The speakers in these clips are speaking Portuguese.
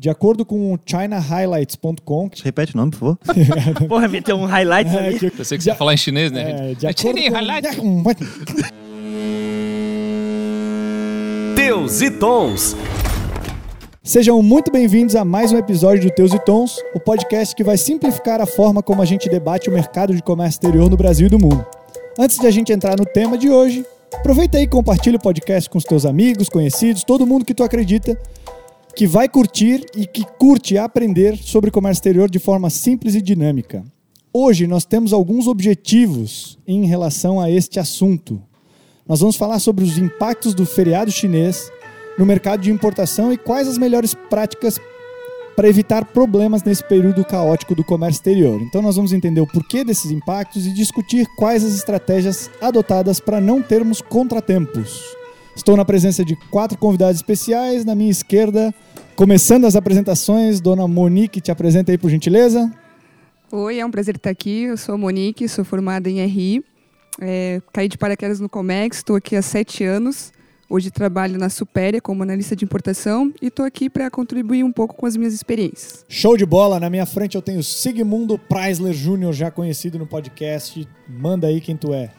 De acordo com o ChinaHighlights.com, que Repete o nome, por favor. Porra, meteu um highlight é, ali. que- Eu sei que você ia falar em chinês, né? é, de acordo com... Teus e Tons. Sejam muito bem-vindos a mais um episódio do Teus e Tons, o podcast que vai simplificar a forma como a gente debate o mercado de comércio exterior no Brasil e do mundo. Antes de a gente entrar no tema de hoje, aproveita aí e compartilha o podcast com os teus amigos, conhecidos, todo mundo que tu acredita que vai curtir e que curte aprender sobre comércio exterior de forma simples e dinâmica. Hoje nós temos alguns objetivos em relação a este assunto. Nós vamos falar sobre os impactos do feriado chinês no mercado de importação e quais as melhores práticas para evitar problemas nesse período caótico do comércio exterior. Então nós vamos entender o porquê desses impactos e discutir quais as estratégias adotadas para não termos contratempos. Estou na presença de quatro convidados especiais. Na minha esquerda, começando as apresentações, Dona Monique, te apresenta aí por gentileza. Oi, é um prazer estar aqui. Eu sou a Monique, sou formada em RI. É, caí de paraquedas no Comex, estou aqui há sete anos. Hoje trabalho na Supéria como analista de importação e estou aqui para contribuir um pouco com as minhas experiências. Show de bola! Na minha frente eu tenho Sigmundo Preisler Jr., já conhecido no podcast. Manda aí quem tu é.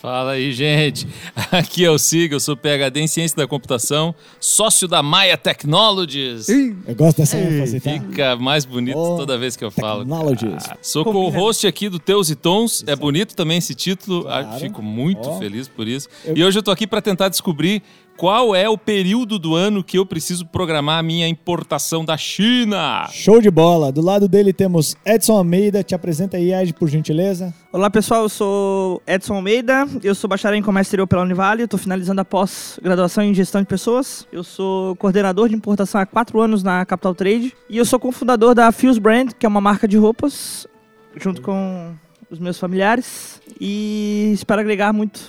Fala aí, gente. Aqui é o Sig, eu sou PhD em Ciência da Computação, sócio da Maia Technologies. Eu gosto dessa ênfase, tá? Fica mais bonito Oh, toda vez que eu falo. Technologies. Ah, sou co-host aqui do Teus e Tons. É bonito também esse título. Claro. Ah, Fico muito Ó. feliz por isso. Eu- E hoje eu tô aqui para tentar descobrir qual é o período do ano que eu preciso programar a minha importação da China. Show de bola! Do lado dele temos Edson Almeida. Te apresenta aí, Ed, por gentileza. Olá pessoal, eu sou Edson Almeida, eu sou bacharel em comércio exterior pela Univale, estou finalizando a pós-graduação em gestão de pessoas. Eu sou coordenador de importação há quatro anos na Capital Trade e eu sou cofundador da Fuse Brand, que é uma marca de roupas, junto com os meus familiares e espero agregar muito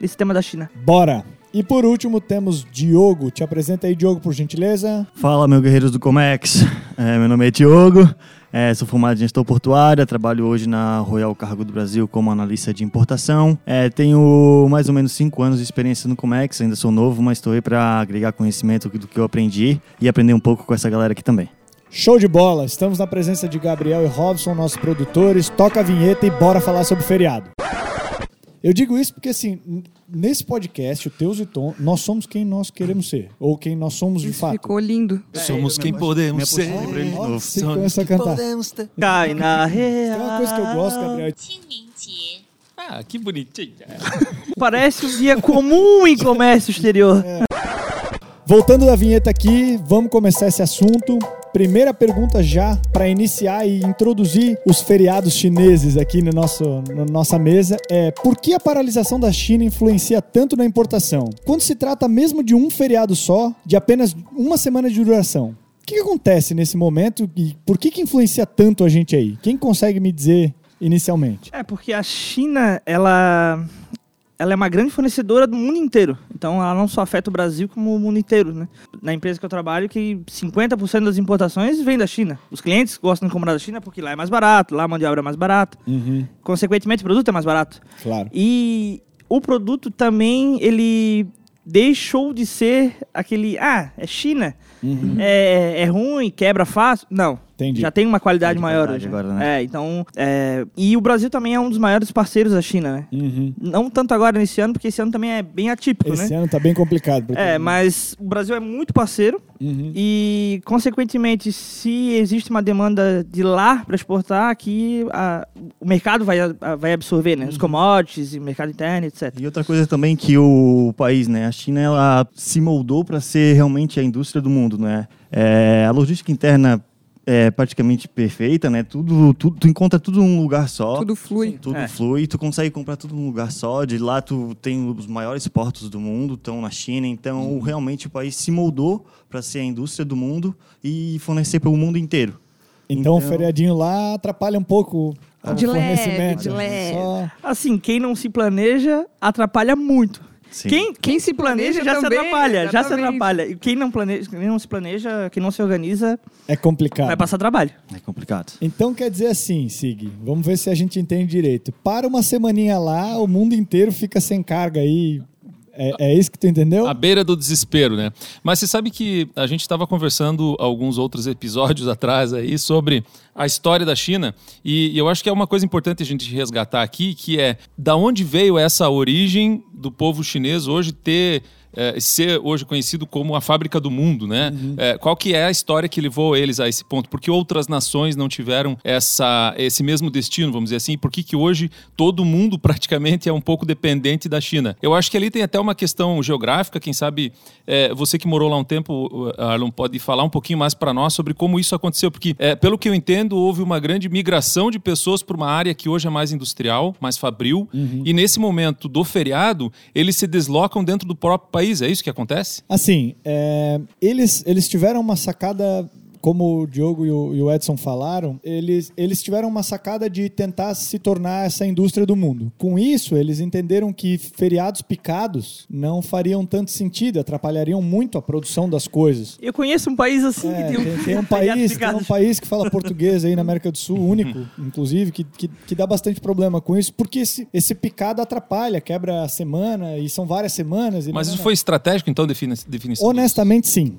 nesse tema da China. Bora! E por último temos Diogo. Te apresenta aí, Diogo, por gentileza. Fala, meu guerreiros do Comex. É, meu nome é Diogo, é, sou formado em gestão portuária, trabalho hoje na Royal Cargo do Brasil como analista de importação. É, tenho mais ou menos cinco anos de experiência no Comex, ainda sou novo, mas estou aí para agregar conhecimento do que eu aprendi e aprender um pouco com essa galera aqui também. Show de bola! Estamos na presença de Gabriel e Robson, nossos produtores. Toca a vinheta e bora falar sobre o feriado. Eu digo isso porque, assim, nesse podcast, o Teus e Tom, nós somos quem nós queremos ser. Ou quem nós somos de isso fato. Ficou lindo. É, somos quem podemos ser. É, novo. Você começa a cantar. Cai na real. Tem uma coisa que eu gosto, Gabriel. Ah, que bonitinha. Parece um dia comum em comércio exterior. É. Voltando da vinheta aqui, vamos começar esse assunto. Primeira pergunta já para iniciar e introduzir os feriados chineses aqui no nosso, na nossa mesa é por que a paralisação da China influencia tanto na importação? Quando se trata mesmo de um feriado só, de apenas uma semana de duração. O que, que acontece nesse momento e por que, que influencia tanto a gente aí? Quem consegue me dizer inicialmente? É, porque a China, ela, ela é uma grande fornecedora do mundo inteiro. Então, ela não só afeta o Brasil, como o mundo inteiro, né? Na empresa que eu trabalho, que 50% das importações vem da China. Os clientes gostam de comprar da China porque lá é mais barato, lá a mão de obra é mais barata. Consequentemente, o produto é mais barato. Claro. E o produto também, ele deixou de ser aquele, ah, é China, é, é ruim, quebra fácil. Não. Entendi. Já tem uma qualidade Tem maior qualidade hoje. agora, né? É, então. é, e o Brasil também é um dos maiores parceiros da China, né? Uhum. Não tanto agora nesse ano, porque esse ano também é bem atípico, Esse né? ano tá bem complicado. É, mas o Brasil é muito parceiro Uhum. e, consequentemente, se existe uma demanda de lá para exportar, aqui a- o mercado vai, a- vai absorver, né? Os Uhum. commodities, o mercado interno, etc. E outra coisa também que o país, né, a China, ela se moldou para ser realmente a indústria do mundo, né? É, a logística interna é praticamente perfeita, né? Tudo, tudo, tu encontra tudo num lugar só. Tudo flui. Tudo É. flui, tu consegue comprar tudo num lugar só. De lá tu tem os maiores portos do mundo, estão na China. Então, realmente o país se moldou para ser a indústria do mundo e fornecer para o mundo inteiro. Então, o Então- feriadinho lá atrapalha um pouco o De leve, fornecimento. de leve. Só- Assim, quem não se planeja atrapalha muito. Quem, quem se planeja já se também, atrapalha, já se exatamente. atrapalha. E quem não planeja, quem não se planeja, quem não se organiza, É complicado. vai passar trabalho. É complicado. Então quer dizer assim, Sig, vamos ver se a gente entende direito. Para uma semaninha lá, o mundo inteiro fica sem carga aí. É, é isso que tu entendeu? À beira do desespero, né? Mas você sabe que a gente estava conversando alguns outros episódios atrás aí sobre a história da China e, e eu acho que é uma coisa importante a gente resgatar aqui, que é da onde veio essa origem do povo chinês hoje ter é, ser hoje conhecido como a fábrica do mundo, né? Uhum. É, qual que é a história que levou eles a esse ponto? Por que outras nações não tiveram essa, esse mesmo destino, vamos dizer assim? Por que, que hoje todo mundo praticamente é um pouco dependente da China? Eu acho que ali tem até uma questão geográfica, quem sabe é, você que morou lá um tempo, Arlon, pode falar um pouquinho mais para nós sobre como isso aconteceu, porque é, pelo que eu entendo, houve uma grande migração de pessoas para uma área que hoje é mais industrial, mais fabril, Uhum. e nesse momento do feriado, eles se deslocam dentro do próprio país, é isso que acontece? Assim, é, eles, eles tiveram uma sacada, como o Diogo e o, e o Edson falaram, eles, eles tiveram uma sacada de tentar se tornar essa indústria do mundo. Com isso, eles entenderam que feriados picados não fariam tanto sentido, atrapalhariam muito a produção das coisas. Eu conheço um país assim É, que tem um, tem, tem um país, tem um país que fala português aí na América do Sul, único, inclusive, que, que, que dá bastante problema com isso, porque esse, esse picado atrapalha, quebra a semana, e são várias semanas. e Mas não- isso foi estratégico, então, defini definição? Honestamente, sim.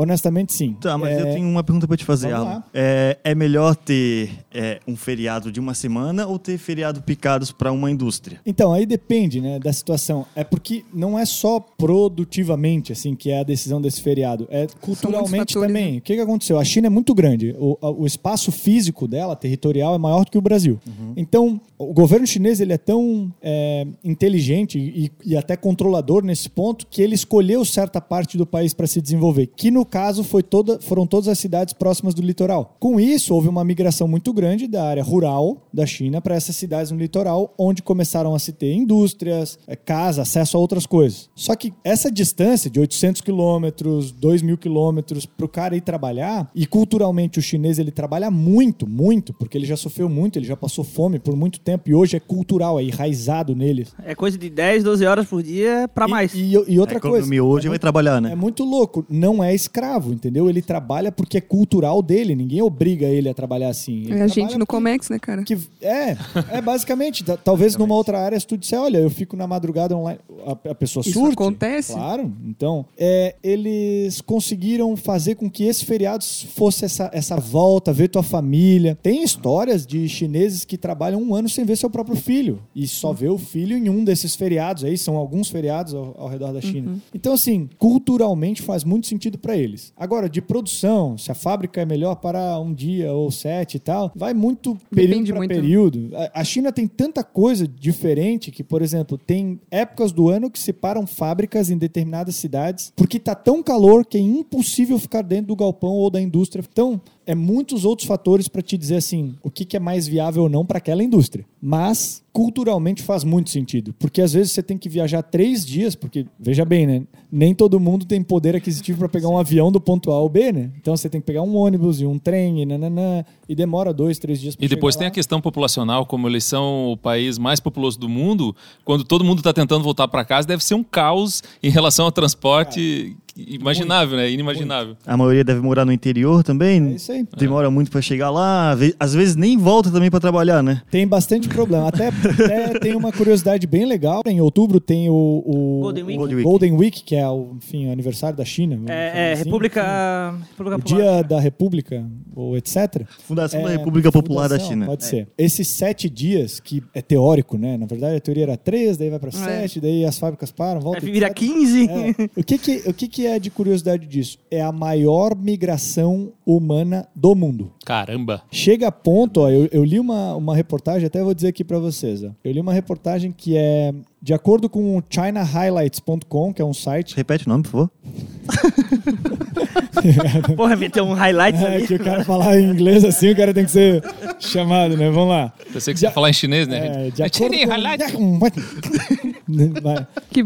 Honestamente, sim. Tá, mas É, eu tenho uma pergunta pra te fazer, Vamos Alan. É, é melhor ter é, um feriado de uma semana ou ter feriado picados para uma indústria? Então, aí depende, né, da situação. É porque não é só produtivamente, assim, que é a decisão desse feriado. É culturalmente também. né? O que, que aconteceu? A China é muito grande. O, o espaço físico dela, territorial, é maior do que o Brasil. Então, o governo chinês, ele é tão é, inteligente e, e até controlador nesse ponto que ele escolheu certa parte do país para se desenvolver, que no caso foi toda, foram todas as cidades próximas do litoral. Com isso, houve uma migração muito grande da área rural da China para essas cidades no litoral, onde começaram a se ter indústrias, eh, casa, acesso a outras coisas. Só que essa distância de 800 quilômetros, 2 mil quilômetros para o cara ir trabalhar, e culturalmente o chinês ele trabalha muito, muito, porque ele já sofreu muito, ele já passou fome por muito tempo e hoje é cultural, é enraizado neles. É coisa de 10, 12 horas por dia pra E- mais. E, e outra a coisa. hoje é vai muito- trabalhar, né? é muito louco. Não é escravo, entendeu? Ele trabalha porque é cultural dele. Ninguém obriga ele a trabalhar assim. Ele É a gente no porque- Comex, né, cara? que é, é basicamente. ta- Talvez numa outra área, se tu disser, olha, eu fico na madrugada online, a, a pessoa Isso surte. acontece? Claro. Então, é, eles conseguiram fazer com que esse feriado fosse essa, essa volta, ver tua família. Tem histórias de chineses que trabalham um ano sem ver seu próprio filho e só vê o filho em um desses feriados. Aí são alguns feriados ao, ao redor da China. Então, assim, culturalmente faz muito sentido para eles. Agora, de produção, se a fábrica é melhor para um dia ou sete e tal, vai muito período Depende para período. A- A China tem tanta coisa diferente que, por exemplo, tem épocas do ano que separam fábricas em determinadas cidades porque tá tão calor que é impossível ficar dentro do galpão ou da indústria. Então, é muitos outros fatores para te dizer assim, o que, que é mais viável ou não para aquela indústria. Mas culturalmente faz muito sentido, porque às vezes você tem que viajar três dias, porque veja bem, né? Nem todo mundo tem poder aquisitivo para pegar um avião do ponto A ao B, né? Então você tem que pegar um ônibus e um trem e nananã, e demora dois, três dias. E depois tem a questão populacional, como eles são o país mais populoso do mundo, quando todo mundo está tentando voltar para casa, deve ser um caos em relação ao transporte imaginável, né? Inimaginável. A maioria deve morar no interior também. É isso aí. Demora muito para chegar lá. Às vezes nem volta também para trabalhar, né? Tem bastante problema. Até, até tem uma curiosidade bem legal. Em outubro tem o, o Golden Week. Golden Week. Golden Week, que é o, enfim, o aniversário da China. É, é, assim. República, República O Popular. dia da República, ou etc. Fundação da É, República Popular da fundação, China. Pode ser. Esses sete dias, que é teórico, né? Na verdade, a teoria era três, daí vai para sete, daí as fábricas param, voltam. Aí vira etc. 15. É. O, que, que, o que, que é de curiosidade disso? É a maior migração humana do mundo. Caramba. Chega a ponto, ó, eu, eu li uma, uma reportagem, até vou dizer aqui pra vocês. Ó. Eu li uma reportagem que é, de acordo com o ChinaHighlights.com, que é um site. Repete o nome, por favor. Porra, meteu um highlight É, ali. que o cara falar em inglês assim, o cara tem que ser chamado, né? Vamos lá. Pensei que você ia falar em chinês, né? É, de, acordo com... Vai. Que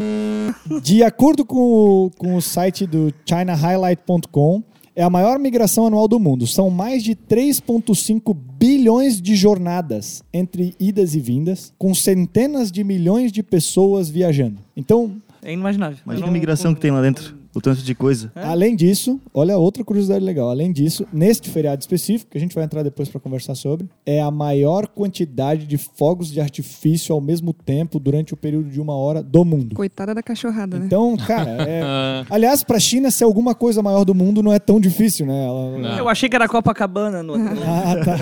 de acordo com o, com o site do ChinaHighlight.com, é a maior migração anual do mundo. São mais de 3,5 bilhões de jornadas entre idas e vindas, com centenas de milhões de pessoas viajando. Então, É inimaginável. Imagina a migração que tem lá dentro. O tanto de coisa. É. Além disso, olha outra curiosidade legal. Além disso, neste feriado específico, que a gente vai entrar depois para conversar sobre, é a maior quantidade de fogos de artifício ao mesmo tempo durante o período de uma hora do mundo. Coitada da cachorrada, né? Então, cara, é... aliás, para a China ser alguma coisa maior do mundo não é tão difícil, né? Ela-. Eu achei que era Copacabana no Ah, tá.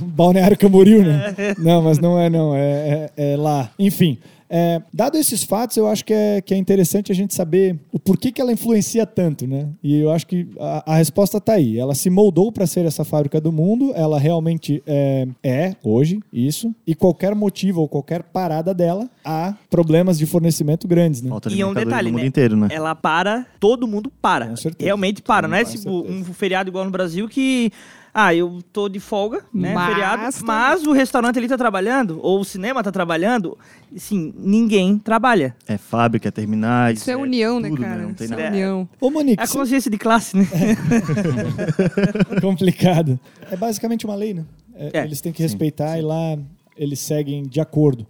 Balneário Camboriú, né? Não, mas não é, não. É, é- é lá. Enfim. É, dado esses fatos, eu acho que é, que é interessante a gente saber o porquê que ela influencia tanto, né? E eu acho que a, a resposta está aí. Ela se moldou para ser essa fábrica do mundo, ela realmente é, é, hoje, isso. E qualquer motivo ou qualquer parada dela, há problemas de fornecimento grandes, né? Falta E é um detalhe, né? inteiro, né? Ela para, todo mundo para. Com certeza. Realmente para. Todo Não é tipo um feriado igual no Brasil que. Ah, eu tô de folga, né? Mas feriado. Mas o restaurante ali tá trabalhando, ou o cinema tá trabalhando. Sim, ninguém trabalha. É fábrica, é terminais. Isso é união, né, tudo, cara? Não tem Isso nada. é união. Ô, Monique, É a consciência de classe, né? complicado. É basicamente uma lei, né? É, É. Eles têm que respeitar e lá eles seguem de acordo.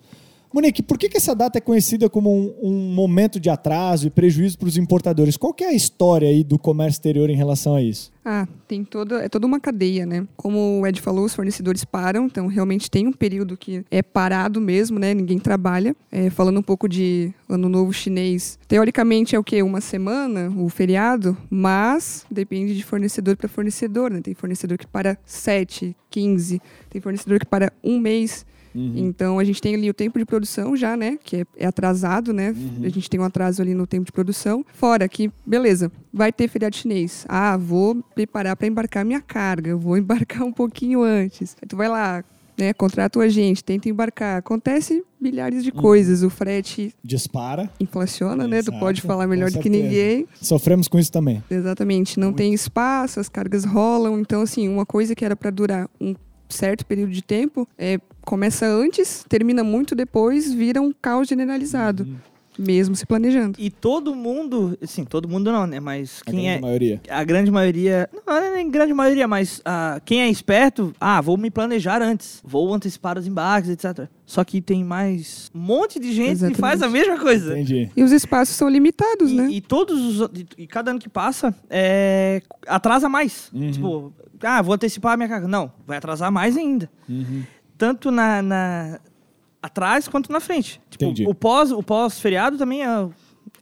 Monique, por que, que essa data é conhecida como um, um momento de atraso e prejuízo para os importadores? Qual que é a história aí do comércio exterior em relação a isso? Ah, tem toda, é toda uma cadeia, né? Como o Ed falou, os fornecedores param, então realmente tem um período que é parado mesmo, né? Ninguém trabalha. É, falando um pouco de Ano Novo Chinês, teoricamente é o quê? Uma semana, o feriado, mas depende de fornecedor para fornecedor, né? Tem fornecedor que para 7, 15, tem fornecedor que para um mês. Então a gente tem ali o tempo de produção já, né? Que é, é atrasado, né? A gente tem um atraso ali no tempo de produção. Fora que, beleza, vai ter feriado chinês. Ah, vou preparar para embarcar minha carga. Vou embarcar um pouquinho antes. Aí tu vai lá, né? Contrata o agente, tenta embarcar. Acontece milhares de coisas. O frete Dispara. inflaciona, né? Tu Exato, pode falar melhor do que ninguém. Sofremos com isso também. Exatamente, não tem espaço, as cargas rolam. Então, assim, uma coisa que era para durar um certo período de tempo é, começa antes, termina muito depois, vira um caos generalizado, Uhum. Mesmo se planejando. E todo mundo, assim, todo mundo não, né? Mas A quem grande é. maioria. A grande maioria. Não, não é nem grande maioria, mas ah, quem é esperto, ah, vou me planejar antes. Vou antecipar os embarques, etc. Só que tem mais um monte de gente que faz a Exatamente. mesma coisa. Entendi. E os espaços são limitados, E, né? e todos os. E, cada ano que passa, é, atrasa mais. Tipo, ah, vou antecipar a minha carga. Não, vai atrasar mais ainda. Tanto na, na- atrás quanto na frente. Tipo, Entendi. o pós, o pós-feriado também é,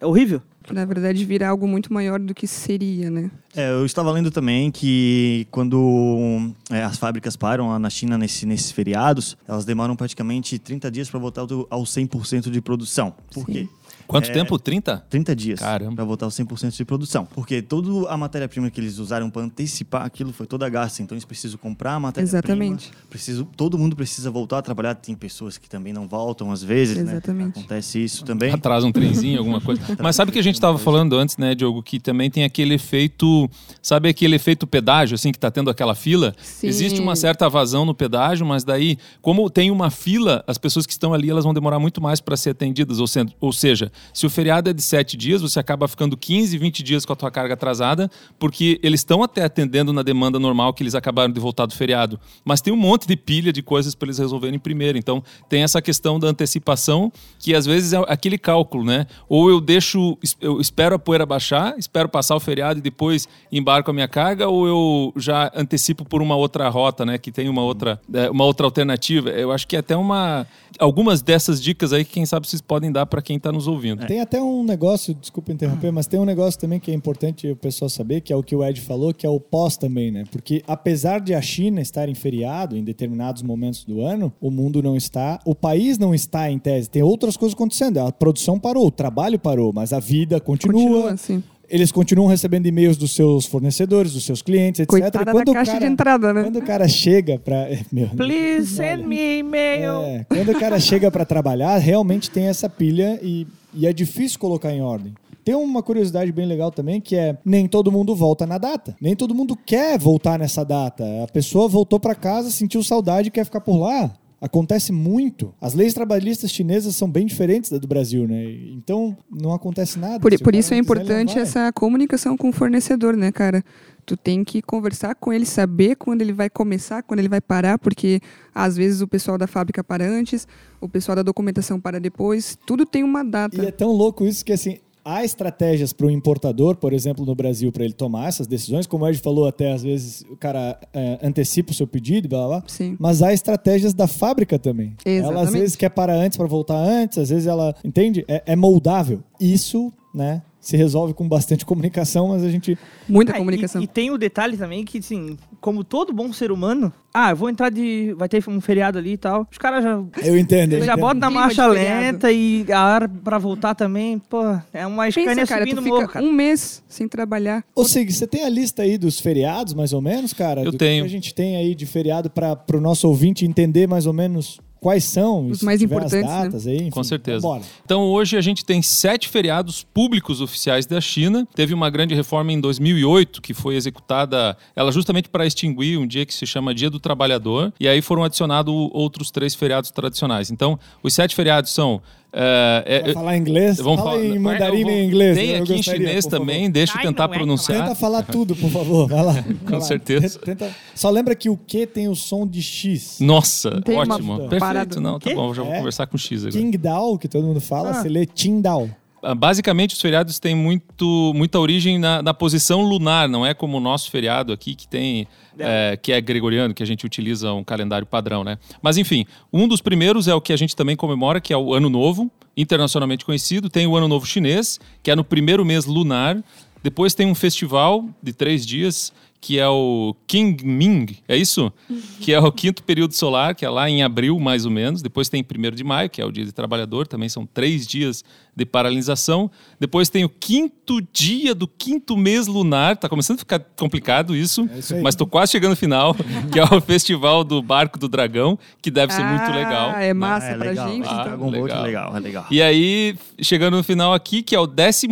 é horrível. Na verdade, vira algo muito maior do que seria, né? É, eu estava lendo também que quando é, as fábricas param lá na China nesse- nesses feriados, elas demoram praticamente 30 dias para voltar ao, ao 100% de produção. Por Sim. quê? Quanto É. tempo? 30? 30 dias Caramba. para voltar ao 100% de produção. Porque toda a matéria-prima que eles usaram para antecipar aquilo foi toda gasta. Então eles precisam comprar a matéria-prima. Exatamente. Preciso, todo mundo precisa voltar a trabalhar. Tem pessoas que também não voltam às vezes, Exatamente. né? Acontece isso também. Atrasa um trenzinho, alguma coisa. Mas sabe que a gente estava falando antes, né, Diogo, que também tem aquele efeito, sabe aquele efeito pedágio, assim, que tá tendo aquela fila? Sim. Existe uma certa vazão no pedágio, mas daí, como tem uma fila, as pessoas que estão ali, elas vão demorar muito mais para ser atendidas. Ou, se- ou seja, se o feriado é de sete dias, você acaba ficando 15, 20 dias com a tua carga atrasada, porque eles estão até atendendo na demanda normal que eles acabaram de voltar do feriado. Mas tem um monte de pilha de coisas para eles resolverem primeiro. Então, tem essa questão da antecipação, que às vezes é aquele cálculo, né? Ou eu deixo, eu espero a poeira baixar, espero passar o feriado e depois embarco a minha carga, ou eu já antecipo por uma outra rota, né? Que tem uma outra, é, uma outra alternativa. Eu acho que é até uma. Algumas dessas dicas aí que, quem sabe, vocês podem dar para quem está nos ouvindo. Tem até um negócio, desculpa interromper, mas tem um negócio também que é importante o pessoal saber, que é o que o Ed falou, que é o pós também, né? Porque apesar de a China estar em feriado em determinados momentos do ano, o mundo não está, o país não está em tese. Tem outras coisas acontecendo. A produção parou, o trabalho parou, mas a vida continua. Continua assim. Eles continuam recebendo e-mails dos seus fornecedores, dos seus clientes, etc. Coitada E da quando o caixa cara- de entrada, né? Quando o cara chega pra. Meu, Please send me e-mail. é, quando o cara chega para trabalhar, realmente tem essa pilha e, e é difícil colocar em ordem. Tem uma curiosidade bem legal também, que é nem todo mundo volta na data. Nem todo mundo quer voltar nessa data. A pessoa voltou para casa, sentiu saudade e quer ficar por lá. Acontece muito. As leis trabalhistas chinesas são bem diferentes da do Brasil, né? Então não acontece nada. Por, por isso é importante essa comunicação com o fornecedor, né, cara? Tu tem que conversar com ele, saber quando ele vai começar, quando ele vai parar, porque às vezes o pessoal da fábrica para antes, o pessoal da documentação para depois, tudo tem uma data. E é tão louco isso que assim. há estratégias para o importador, por exemplo, no Brasil, para ele tomar essas decisões. Como o Ed falou, até às vezes o cara é, antecipa o seu pedido, blá blá blá. Sim. Mas há estratégias da fábrica também. Ela às Exatamente. vezes quer parar antes para voltar antes, às vezes ela, entende? É, é moldável. Isso, né, se resolve com bastante comunicação, mas a gente Muita Ah, e- comunicação. E, tem o detalhe também que, assim, como todo bom ser humano, ah, eu vou entrar de. Vai ter um feriado ali e tal. Os caras já. eu entendo. eu Já entendo. botam na marcha de feriado. lenta e a hora pra voltar também, pô, é uma escânia cara, subindo fica morro, cara. um mês sem trabalhar. Ô, Sig, você tem a lista aí dos feriados, mais ou menos, cara? Eu Do tenho. Que a gente tem aí de feriado para o nosso ouvinte entender mais ou menos quais são. Os mais importantes, As né? datas aí, enfim, Com certeza. Bora. Então hoje a gente tem sete feriados públicos oficiais da China. Teve uma grande reforma em 2008 que foi executada, ela justamente para extinguir um dia que se chama Dia do Trabalhador. E aí foram adicionados outros três feriados tradicionais. Então os sete feriados são é, é, Vai falar inglês? Vamos Fala falar- em mandarim vou- e inglês. Tem eu aqui em chinês também, deixa eu tentar é, pronunciar. Tenta falar tudo, por favor. Vai lá. Vai Com lá. certeza. Tenta- Só lembra que o Q tem o som de X. Nossa, Tem uma ótimo. parada. Perfeito. Não, tá bom, já vou É? conversar com o X agora. Qingdao, que todo mundo fala, Ah. se lê Qingdao. Ah, Basicamente, os feriados têm muito, muita origem na, na posição lunar, não é como o nosso feriado aqui, que tem. É, que é gregoriano, que a gente utiliza um calendário padrão, né? Mas enfim, um dos primeiros é o que a gente também comemora, que é o Ano Novo, internacionalmente conhecido. Tem o Ano Novo Chinês, que é no primeiro mês lunar. Depois tem um festival de três dias, que é o Qingming, é isso? Que é o quinto período solar, que é lá em abril, mais ou menos. Depois tem 1 de maio, que é o dia de trabalhador, também são três dias de paralisação. Depois tem o quinto dia do quinto mês lunar, tá começando a ficar complicado isso, É isso mas tô quase chegando no final, que é o Festival do Barco do Dragão, que deve ser muito Ah, legal. É massa é pra legal. gente. Ah, então. Dragon Boat legal. é legal, é legal. E aí, chegando no final aqui, que é o 15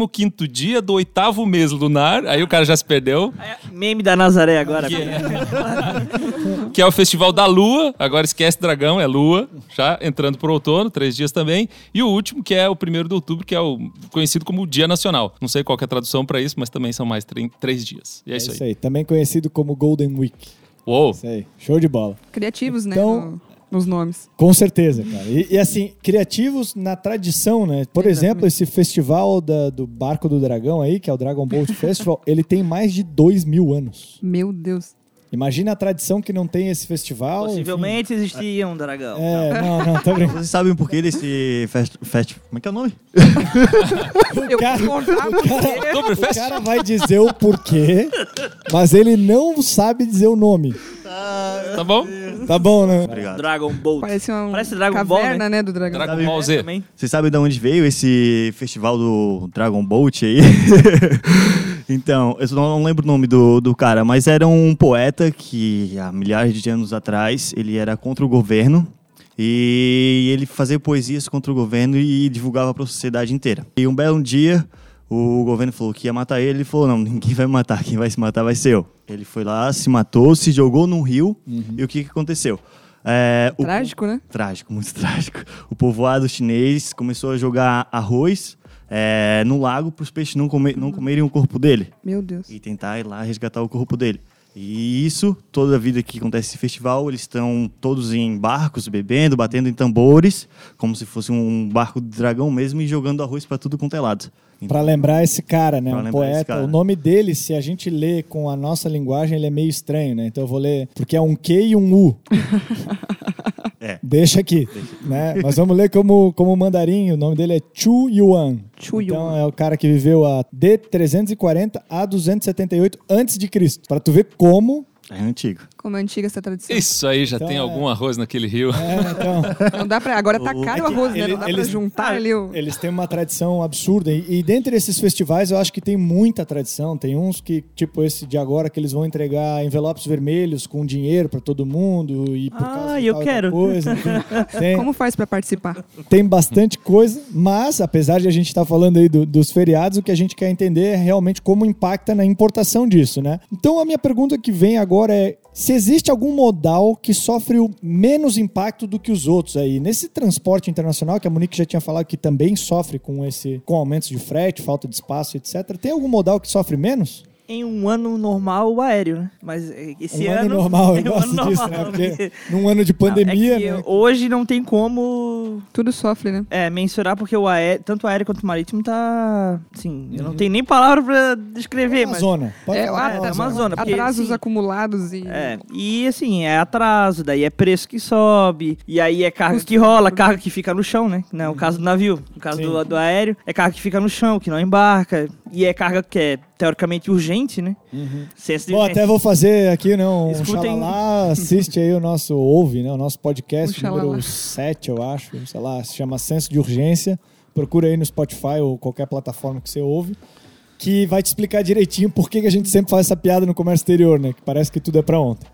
dia do oitavo mês lunar, aí o cara já se perdeu. É, meme da Nazaré agora. Que é, que é o Festival da Lua, agora esquece dragão, é Lua, já entrando pro outono, três dias também. E o último, que é o primeiro de outubro, que é o conhecido como Dia Nacional. Não sei qual que é a tradução para isso, mas também são mais três dias. E é, É isso aí. isso aí. Também conhecido como Golden Week. Uou! Isso aí. Show de bola. Criativos, né? Então- no- nos nomes. Com certeza, cara. E, e, assim, criativos na tradição, né? Por Exatamente. exemplo, esse festival da- do Barco do Dragão aí, que é o Dragon Boat Festival, ele tem mais de dois mil anos. Meu Deus. Imagina a tradição que não tem esse festival. Possivelmente existia um dragão. enfim. É, não, não, tô brincando. Vocês sabem por que desse fest, fest... Como é que é o nome? Eu cara- com você. É. O cara vai dizer o porquê, mas ele não sabe dizer o nome. Tá bom? Tá bom, né? Obrigado. Dragon Bolt. Parece uma Parece Dragon Ball, caverna, né? do dragão. Dragon Ball Z. Também. Vocês sabem de onde veio esse festival do Dragon Boat aí? então, eu só não lembro o nome do, do cara, mas era um poeta que há milhares de anos atrás ele era contra o governo e ele fazia poesias contra o governo e divulgava para a sociedade inteira. E um belo dia o governo falou que ia matar ele, ele falou não, ninguém vai me matar, quem vai se matar vai ser eu. Ele foi lá, se matou, se jogou num rio e o que, que aconteceu? É, o- Trágico, né? Trágico, muito trágico. O povoado chinês começou a jogar arroz é, no lago para os peixes não, comer, não comerem o corpo dele Meu Deus. e tentar ir lá resgatar o corpo dele. E isso, toda a vida que acontece esse festival, eles estão todos em barcos, bebendo, batendo em tambores, como se fosse um barco de dragão mesmo, e jogando arroz para tudo quanto é lado. Pra lembrar esse cara, né? Pra Um poeta. O nome dele, se a gente lê com a nossa linguagem, ele é meio estranho, né? Então eu vou ler. Porque é um Q e um U. É. Deixa aqui. Né? Mas vamos ler como, como mandarim. O nome dele é Chu Yuan. Chu Então Yuan. é o cara que viveu a D340 a 278 antes de Cristo. Pra tu ver como. É antigo. Como é antiga essa tradição. Isso aí já Então tem é- algum arroz naquele rio. É, então. Não dá pra. Agora tá O- caro é o arroz, né? Não dá eles- pra juntar ali o. Eles têm uma tradição absurda. E, e dentre esses festivais, eu acho que tem muita tradição. Tem uns que, tipo esse de agora, que eles vão entregar envelopes vermelhos com dinheiro pra todo mundo. E por Ah, causa eu quero. Coisa, tem, Como faz pra participar? tem bastante coisa. Mas, apesar de a gente estar falando aí do- dos feriados, o que a gente quer entender é realmente como impacta na importação disso, né? Então, a minha pergunta que vem agora é se existe algum modal que sofre o menos impacto do que os outros aí. Nesse transporte internacional, que a Monique já tinha falado que também sofre com esse com aumentos de frete, falta de espaço, etc. Tem algum modal que sofre menos? Em um ano normal, o aéreo, né? Mas eh, esse um ano... ano normal, eu é um gosto ano disso, normal, né? Porque num ano de Não, pandemia, é que né? Hoje não tem como tudo. Sofre, né? É, mensurar porque o aéreo, tanto o aéreo quanto o marítimo tá. Assim, eu não tenho nem palavra pra descrever, mas. Amazônia. Pode É, falar é, da é Amazônia, porque, Atrasos assim, acumulados e. É, e assim, é atraso, daí é preço que sobe, e aí é carga que rola, carga que fica no chão, né? Não, o caso do navio, no caso do, Sim. do aéreo, é carga que fica no chão, que não embarca, e é carga que é teoricamente urgente, né? De Bom, até vou fazer aqui, né, um Escutem. xalala, assiste aí o nosso, ouve, né, o nosso podcast Um número 7, eu acho, sei lá, se chama Senso de Urgência, procura aí no Spotify ou qualquer plataforma que você ouve, que vai te explicar direitinho por que que a gente sempre faz essa piada no comércio exterior, né, que parece que tudo é pra ontem.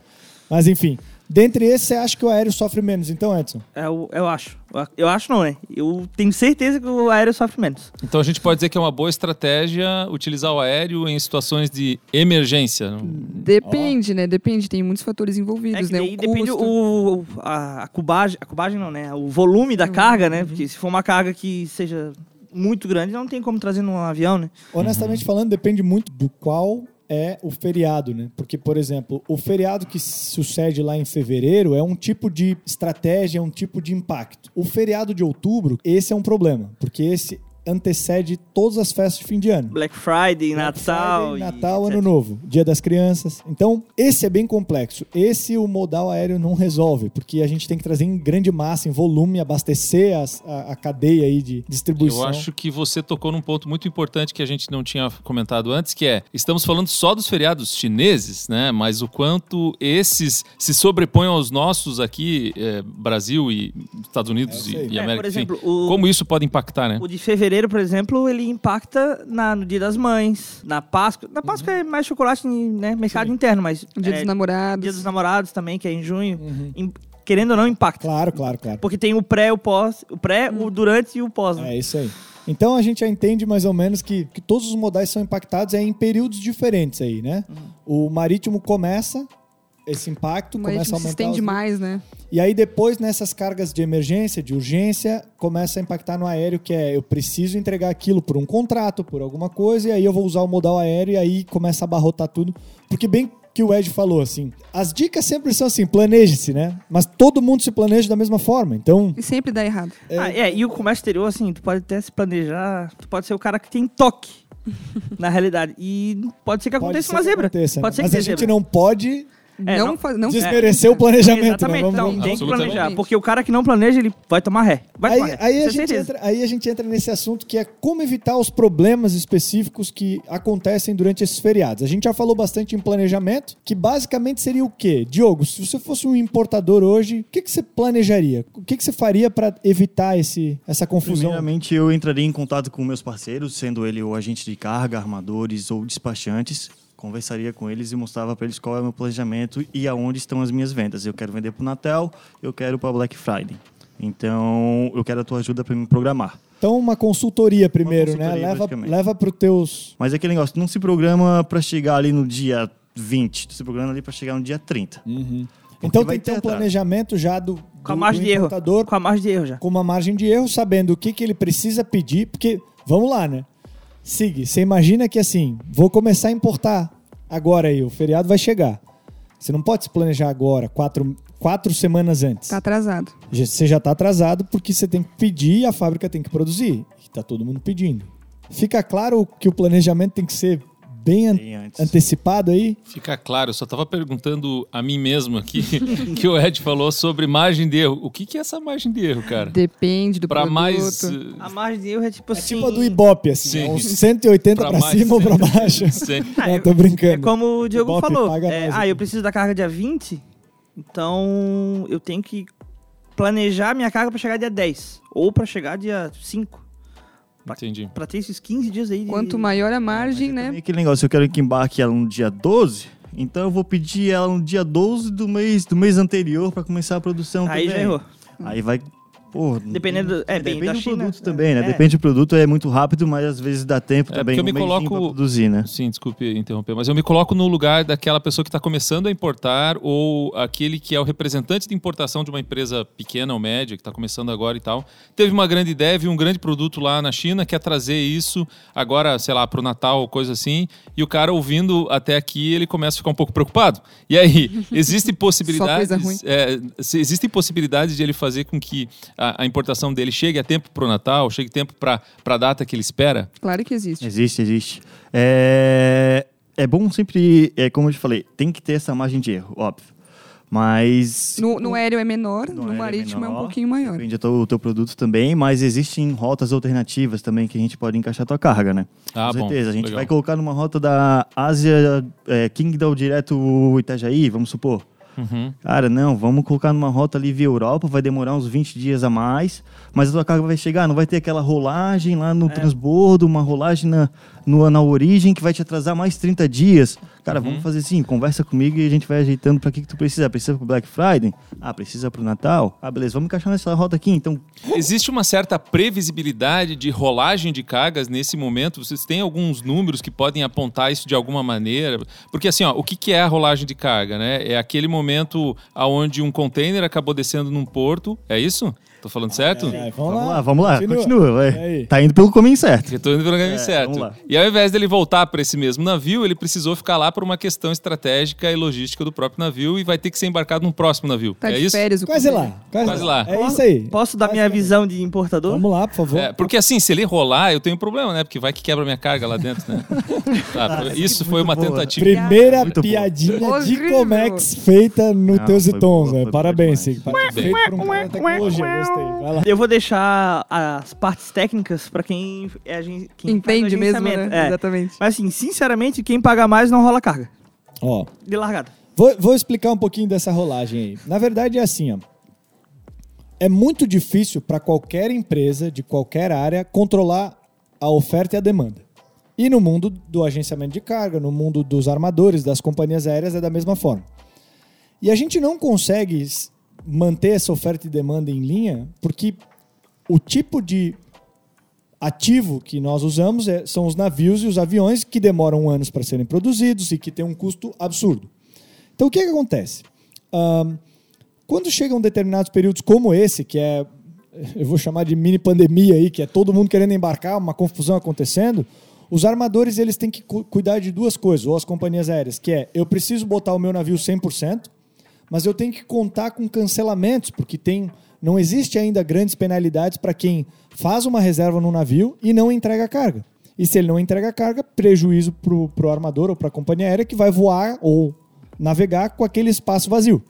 Mas enfim, dentre esses, você acha que o aéreo sofre menos, então, Edson? É, eu, eu acho. Eu acho não, né? Eu tenho certeza que o aéreo sofre menos. Então a gente pode dizer que é uma boa estratégia utilizar o aéreo em situações de emergência. Depende, né? Depende, tem muitos fatores É envolvidos, que né? O depende custo. o, a, a cubagem, a cubagem não, né? O volume da carga, né? Porque se for uma carga que seja muito grande, não tem como trazer num avião, né? Honestamente falando, depende muito do qual é o feriado, né? Porque, por exemplo, o feriado que sucede lá em fevereiro é um tipo de estratégia, é um tipo de impacto. O feriado de outubro, esse é um problema, porque esse antecede todas as festas de fim de ano. Black Friday, Black Natal. Friday, Natal. Ano Novo, Dia das Crianças. Então, esse é bem complexo. Esse o modal aéreo não resolve, porque a gente tem que trazer em grande massa, em volume, abastecer as- a, a cadeia aí de distribuição. Eu acho que você tocou num ponto muito importante que a gente não tinha comentado antes, que é, estamos falando só dos feriados chineses, né? Mas o quanto esses se sobrepõem aos nossos aqui, eh, Brasil e Estados Unidos É e, e É, América. por exemplo, enfim. o- Como isso pode impactar, né? O de fevereiro, por exemplo, ele impacta na, no Dia das Mães, na Páscoa. Na Páscoa é mais chocolate, né? Mercado interno, mas. O dia é, dos namorados. Dia dos Namorados também, que é em junho. Uhum. Em- querendo ou não, impacta. Claro, claro, claro. Porque tem o pré, o pós, o pré, o durante e o pós. né? É isso aí. Então a gente já entende mais ou menos que, que todos os modais são impactados é em períodos diferentes aí, né? O marítimo começa esse impacto, Mas começa a se aumentar. estende os- mais, né? E aí depois nessas cargas de emergência, de urgência, começa a impactar no aéreo, que é eu preciso entregar aquilo por um contrato, por alguma coisa, e aí eu vou usar o modal aéreo e aí começa a abarrotar tudo. Porque bem que o Ed falou assim, as dicas sempre são assim, planeje-se, né? Mas todo mundo se planeja da mesma forma. Então, E sempre dá errado. Ah, é, e o comércio exterior, assim, tu pode até se planejar, tu pode ser o cara que tem toque, na realidade. E pode ser que pode aconteça ser uma que zebra. aconteça, né? Pode ser Mas que a tenha gente zebra. não pode É, não, não- fa- não desmerecer o planejamento. Exatamente, né? Vamos- não, vamos- tem que planejar. Porque o cara que não planeja, ele vai tomar ré. Vai Aí, tomar ré. aí, a gente entra, aí a gente entra nesse assunto que é como evitar os problemas específicos que acontecem durante esses feriados. A gente já falou bastante em planejamento, que basicamente seria o quê? Diogo, se você fosse um importador hoje, o que, que você planejaria? O que, que você faria para evitar esse, essa confusão? Primeiramente, eu entraria em contato com meus parceiros, sendo ele o agente de carga, armadores ou despachantes. Conversaria com eles e mostrava para eles qual é o meu planejamento e aonde estão as minhas vendas. Eu quero vender para o Natal, eu quero para Black Friday. Então, eu quero a tua ajuda para me programar. Então, uma consultoria primeiro, consultoria, né? Leva, basicamente. leva para os teus. Mas é aquele negócio, tu não se programa para chegar ali no dia 20, tu se programa ali para chegar no dia 30. Porque Então, tem que ter um planejamento já do, Com a do- margem do de erro. Com a margem de erro já. com uma margem de erro, sabendo o que, que ele precisa pedir, porque, vamos lá, né? Sig, você imagina que assim, vou começar a importar agora aí, o feriado vai chegar. Você não pode se planejar agora, quatro, quatro semanas antes. Tá atrasado. Você já está atrasado porque você tem que pedir e a fábrica tem que produzir. E tá todo mundo pedindo. Fica claro que o planejamento tem que ser bem an- Bem antes. antecipado aí. Fica claro, eu só estava perguntando a mim mesmo aqui, que o Ed falou sobre margem de erro. O que, que é essa margem de erro, cara? Depende do Para produto. mais. A margem de erro é tipo É assim. tipo a do Ibope, assim, Sim. é uns 180 Pra para cima ou para baixo. Sim. Ah, Não, é- tô brincando. É como o Diogo Ibope falou. é, ah, eu preciso da carga dia 20, então eu tenho que planejar minha carga para chegar dia 10. Ou para chegar dia 5. Entendi. Para ter esses 15 dias aí. de- Quanto maior a margem, Mas é né? aquele negócio, eu quero que embarque ela no dia 12, então eu vou pedir ela no dia 12 do mês, do mês anterior para começar a produção Aí já também. errou. Aí vai. Pô, Dependendo do- é, bem, depende da do China. produto também, né? É. Depende do produto, é muito rápido, mas às vezes dá tempo É, também. eu um me coloco- produzir, né? Sim, desculpe interromper, mas eu me coloco no lugar daquela pessoa que está começando a importar ou aquele que é o representante de importação de uma empresa pequena ou média, que está começando agora e tal. Teve uma grande ideia, viu um grande produto lá na China, quer trazer isso agora, sei lá, para o Natal ou coisa assim, e o cara ouvindo até aqui, ele começa a ficar um pouco preocupado. E aí, existem possibilidades, é, existem possibilidades de ele fazer com que a, a importação dele chegue a tempo para o Natal, chegue a tempo para a data que ele espera? Claro que existe. Existe, existe. É, é bom sempre, é, como eu te falei, tem que ter essa margem de erro, óbvio. Mas. No, no aéreo é menor, no, aéreo é marítimo é, um menor, pouquinho maior. Depende do teu, teu produto também, mas existem rotas alternativas também que a gente pode encaixar a tua carga, né? Ah, Com bom, certeza. A gente legal. vai colocar numa rota da Ásia, é, Kingdom direto Itajaí, vamos supor. Uhum. Cara, não, vamos colocar numa rota ali via Europa, vai demorar uns 20 dias a mais, mas a tua carga vai chegar, não vai ter aquela rolagem lá no transbordo, uma rolagem na, no- na origem que vai te atrasar mais 30 dias. Cara, vamos fazer assim, conversa comigo e a gente vai ajeitando para que, que tu precisa. Precisa pro Black Friday? Ah, precisa pro Natal? Ah, beleza, vamos encaixar nessa rota aqui, então. Existe uma certa previsibilidade de rolagem de cargas nesse momento? Vocês têm alguns números que podem apontar isso de alguma maneira? Porque assim, ó, o que que é a rolagem de carga, né? É aquele momento onde um container acabou descendo num porto, é isso? Tô falando certo? É, vamos, Vamos lá, vamos lá, continua, E vai. Tá indo pelo caminho certo. Eu tô indo pelo caminho É, certo. E ao invés dele voltar para esse mesmo navio, ele precisou ficar lá por uma questão estratégica e logística do próprio navio e vai ter que ser embarcado num próximo navio. Tá é de isso? férias Quase lá. Quase, Quase lá. É isso aí. Posso dar Quase minha lá. visão de importador? Vamos lá, por favor. É, porque assim, se ele rolar, eu tenho um problema, né? Porque vai que quebra minha carga lá dentro, né? Tá, isso foi uma boa. tentativa. Primeira Muito piadinha de Horrível. Comex feita no Não, Teus e Tons, boa, né? Parabéns, boa Sig. por um cara tecnologia, gostei. Vai lá. Eu vou deixar as partes técnicas pra quem é quem Entende mesmo, né? É. Exatamente. Mas assim, sinceramente, quem paga mais não rola carga. Ó, De largada. vou, vou explicar um pouquinho dessa rolagem aí. Na verdade é assim, ó. É muito difícil para qualquer empresa de qualquer área controlar a oferta e a demanda. E no mundo do agenciamento de carga, no mundo dos armadores, das companhias aéreas, é da mesma forma. E a gente não consegue manter essa oferta e demanda em linha porque o tipo de ativo que nós usamos é- são os navios e os aviões que demoram anos para serem produzidos e que têm um custo absurdo. Então o que, que acontece? Ahn, quando chegam determinados períodos como esse, que é, eu vou chamar de mini pandemia aí, que é todo mundo querendo embarcar, uma confusão acontecendo, os armadores eles têm que cu- cuidar de duas coisas, ou as companhias aéreas, que é eu preciso botar o meu navio 100%, mas eu tenho que contar com cancelamentos, porque tem não existe ainda grandes penalidades para quem faz uma reserva no navio e não entrega a carga. E se ele não entrega a carga, prejuízo para o armador ou para a companhia aérea que vai voar ou navegar com aquele espaço vazio.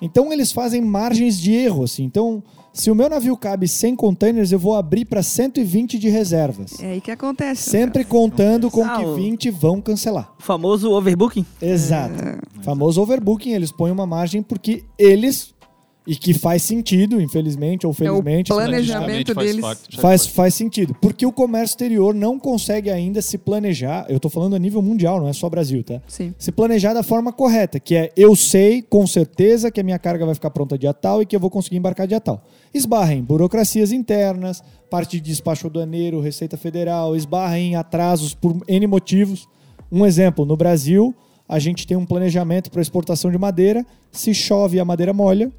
Então eles fazem margens de erro, assim. Então, se o meu navio cabe 100 containers, eu vou abrir para 120 de reservas. É aí que acontece. Sempre contando com Ah, que o- 20 vão cancelar. O famoso overbooking. Exato. Famoso overbooking, eles põem uma margem porque eles, e que faz sentido, infelizmente ou felizmente, É planejamento Estatisticamente faz deles. parte- faz, faz sentido. Porque o comércio exterior não consegue ainda se planejar, eu estou falando a nível mundial, não é só Brasil, tá? Sim. Se planejar da forma correta, que é eu sei com certeza que a minha carga vai ficar pronta dia tal e que eu vou conseguir embarcar dia tal. Esbarra em burocracias internas, parte de despacho aduaneiro, Receita Federal, esbarra em atrasos por N motivos. Um exemplo, no Brasil, a gente tem um planejamento para exportação de madeira. Se chove e a madeira molha,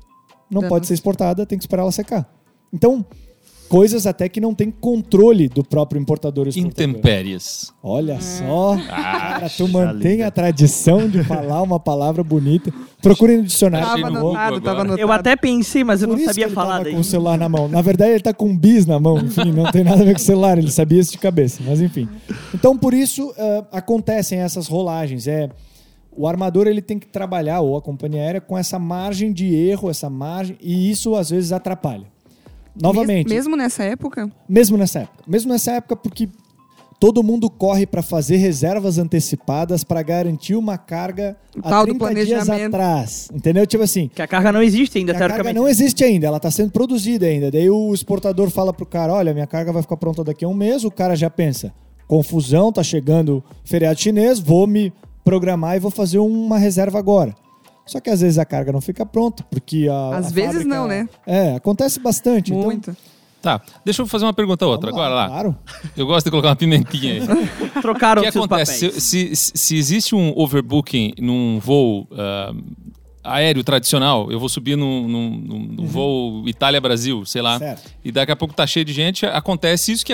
não Já pode ser exportada, tem que esperar ela secar. Então, coisas até que não tem controle do próprio importador exportador. Intempéries. Olha só, Ah, cara, tu mantém a tradição de falar uma palavra bonita. Procure no dicionário. Tava anotado, tava anotado. Eu até pensei, mas eu Por não isso sabia que ele falar tava daí. com o celular na mão. Na verdade, ele tá com um bis na mão. Enfim, não tem nada a ver com o celular. Ele sabia isso de cabeça. Mas enfim. Então, por isso, ah, acontecem essas rolagens. É, o armador ele tem que trabalhar, ou a companhia aérea, com essa margem de erro, essa margem, e isso às vezes atrapalha. Novamente, Mes- Mesmo nessa época, mesmo nessa época. Mesmo nessa época, porque todo mundo corre para fazer reservas antecipadas para garantir uma carga há do 30 dias atrás. Entendeu? Tipo assim, Que a carga não existe ainda, a carga teoricamente. não existe ainda, ela está sendo produzida ainda. Daí o exportador fala pro cara, olha, minha carga vai ficar pronta daqui a um mês. O cara já pensa, confusão, tá chegando feriado chinês, vou me programar e vou fazer uma reserva agora. Só que às vezes a carga não fica pronta, porque a Às a vezes fábrica- não, né? É, acontece bastante. então- muito. Tá, deixa eu fazer uma pergunta outra. Vamos Agora lá. Claro. Eu gosto de colocar uma pimentinha aí. O Trocaram que seus acontece? Se, se- se existe um overbooking num voo ah, aéreo tradicional, eu vou subir num, num, num- num voo Itália-Brasil, sei lá, Certo. e daqui a pouco tá cheio de gente, acontece isso que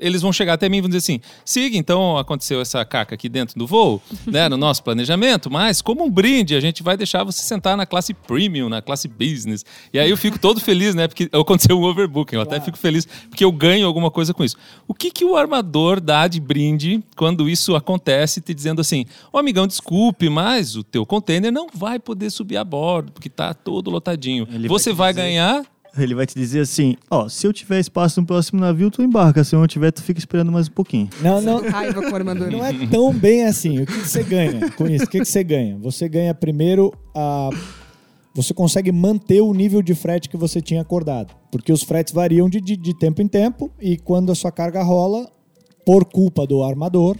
eles vão chegar até mim e vão dizer assim, siga, então aconteceu essa caca aqui dentro do voo, né, no nosso planejamento, mas como um brinde, a gente vai deixar você sentar na classe premium, na classe business. E aí eu fico todo feliz, né, porque aconteceu um overbooking, eu até fico feliz porque eu ganho alguma coisa com isso. O que que o armador dá de brinde quando isso acontece, te dizendo assim, ô amigão, desculpe, mas o teu container não vai poder subir a bordo, porque tá todo lotadinho. Ele vai você te vai dizer- ganhar Ele vai te dizer assim, ó, se eu tiver espaço no próximo navio, tu embarca. Se eu não tiver, tu fica esperando mais um pouquinho. Não, não, Raiva com não é tão bem assim. O que, que você ganha com isso? O que, que você ganha? Você ganha primeiro a. Você consegue manter o nível de frete que você tinha acordado. Porque os fretes variam de, de, de tempo em tempo e quando a sua carga rola, por culpa do armador,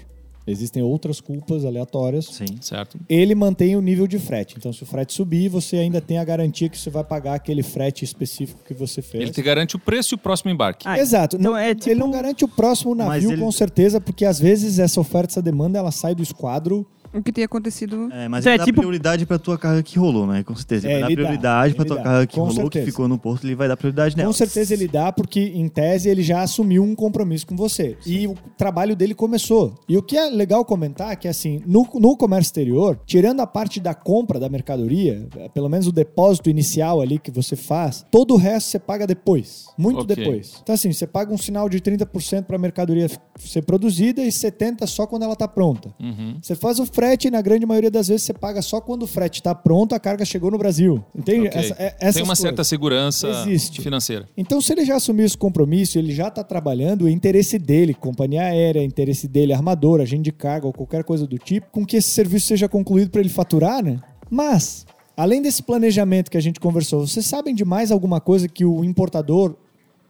existem outras culpas aleatórias, Sim. certo? ele mantém o nível de frete. Então, se o frete subir, você ainda tem a garantia que você vai pagar aquele frete específico que você fez. Ele te garante o preço e o próximo embarque. Ah, Exato. então não, é tipo- Ele não garante o próximo navio, ele- com certeza, porque às vezes essa oferta, essa demanda, ela sai do esquadro. O que tem acontecido. É, mas ele é dá tipo- prioridade pra tua carga que rolou, né? Com certeza. Ele É, vai dar ele dá, prioridade pra tua dá, carga que com rolou, certeza. que ficou no porto, ele vai dar prioridade nela. Com certeza ele dá, porque em tese ele já assumiu um compromisso com você. E o trabalho dele começou. E o que é legal comentar é que, assim, no, no comércio exterior, tirando a parte da compra da mercadoria, eh, pelo menos o depósito inicial ali que você faz, todo o resto você paga depois. Muito Ok. depois. Então, assim, você paga um sinal de 30% para a mercadoria ser produzida e 70% só quando ela está pronta. Uhum. Você faz o frete e na grande maioria das vezes você paga só quando o frete está pronto, a carga chegou no Brasil. Entende? Ok. Essa- é- essas Tem uma coisas. certa segurança Existe. financeira. Então, se ele já assumiu esse compromisso, ele já está trabalhando, o interesse dele, companhia aérea, interesse dele, armador, agente de carga ou qualquer coisa do tipo, com que esse serviço seja concluído para ele faturar, né? Mas, além desse planejamento que a gente conversou, vocês sabem de mais alguma coisa que o importador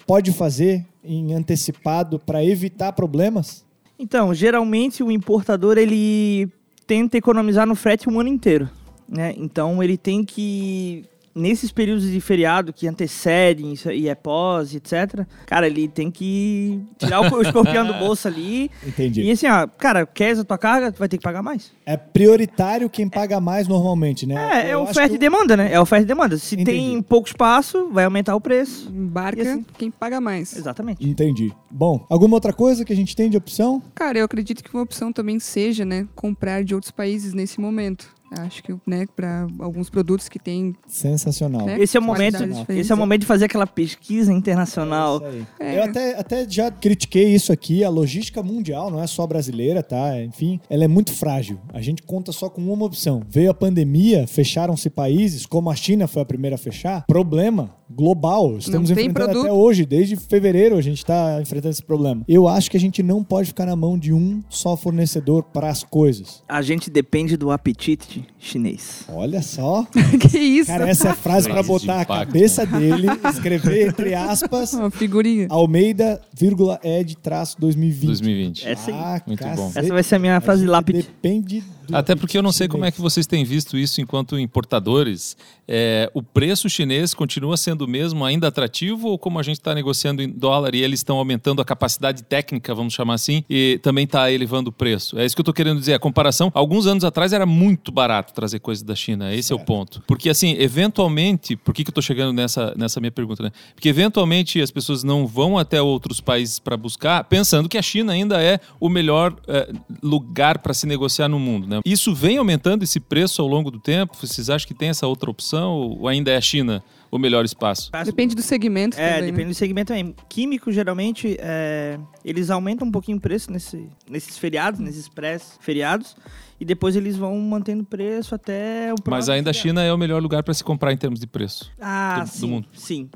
pode fazer em antecipado para evitar problemas? Então, geralmente o importador ele tenta economizar no frete um ano inteiro, né? Então ele tem que nesses períodos de feriado que antecedem e é pós, etc. Cara, ele tem que tirar o escorpião do bolso ali. Entendi. E assim, ó, cara, quer a tua carga, tu vai ter que pagar mais. É prioritário quem paga mais normalmente, né? É, é oferta que e demanda, né? É oferta e demanda. Se Entendi. tem pouco espaço, vai aumentar o preço. Embarca assim? quem paga mais. Exatamente. Entendi. Bom, alguma outra coisa que a gente tem de opção? Cara, eu acredito que uma opção também seja, né, comprar de outros países nesse momento. Acho que, né, para alguns produtos que têm Sensacional. né, Esse é o momento, esse é o momento de fazer aquela pesquisa internacional. É. É. Eu até, até já critiquei isso aqui. A logística mundial não é só brasileira, tá? Enfim, ela é muito frágil. A gente conta só com uma opção. Veio a pandemia, fecharam-se países, como a China foi a primeira a fechar. Problema global. Estamos tem enfrentando produto. até hoje. Desde fevereiro a gente está enfrentando esse problema. Eu acho que a gente não pode ficar na mão de um só fornecedor para as coisas. A gente depende do apetite chinês. Olha só. que isso? Cara, essa é a frase para botar a impacto, cabeça dele, escrever entre aspas Uma figurinha. Almeida, vírgula, Ed, traço 2020. 2020. Essa aí. Ah, Muito bom. cacete. Essa vai ser a minha frase gente lápide. Depende do Até porque eu não sei como é que vocês têm visto isso enquanto importadores. É, o preço chinês continua sendo o mesmo, ainda atrativo, ou como a gente está negociando em dólar e eles estão aumentando a capacidade técnica, vamos chamar assim, e também está elevando o preço? É isso que eu estou querendo dizer. A comparação, alguns anos atrás era muito barato trazer coisas da China. Esse é o ponto. Porque, assim, eventualmente, por que, que eu estou chegando nessa, nessa minha pergunta, né? Porque, eventualmente, as pessoas não vão até outros países para buscar, pensando que a China ainda é o melhor eh, lugar para se negociar no mundo, né? Isso vem aumentando esse preço ao longo do tempo? Vocês acham que tem essa outra opção ou ainda é a China o melhor espaço? Depende do segmento É, também, depende né? do segmento também. Químico, geralmente, é, eles aumentam um pouquinho o preço nesse, nesses feriados, nesses pré-feriados, e depois eles vão mantendo o preço até o próximo Mas ainda a. China é o melhor lugar para se comprar em termos de preço. Ah, do- do sim, mundo. sim.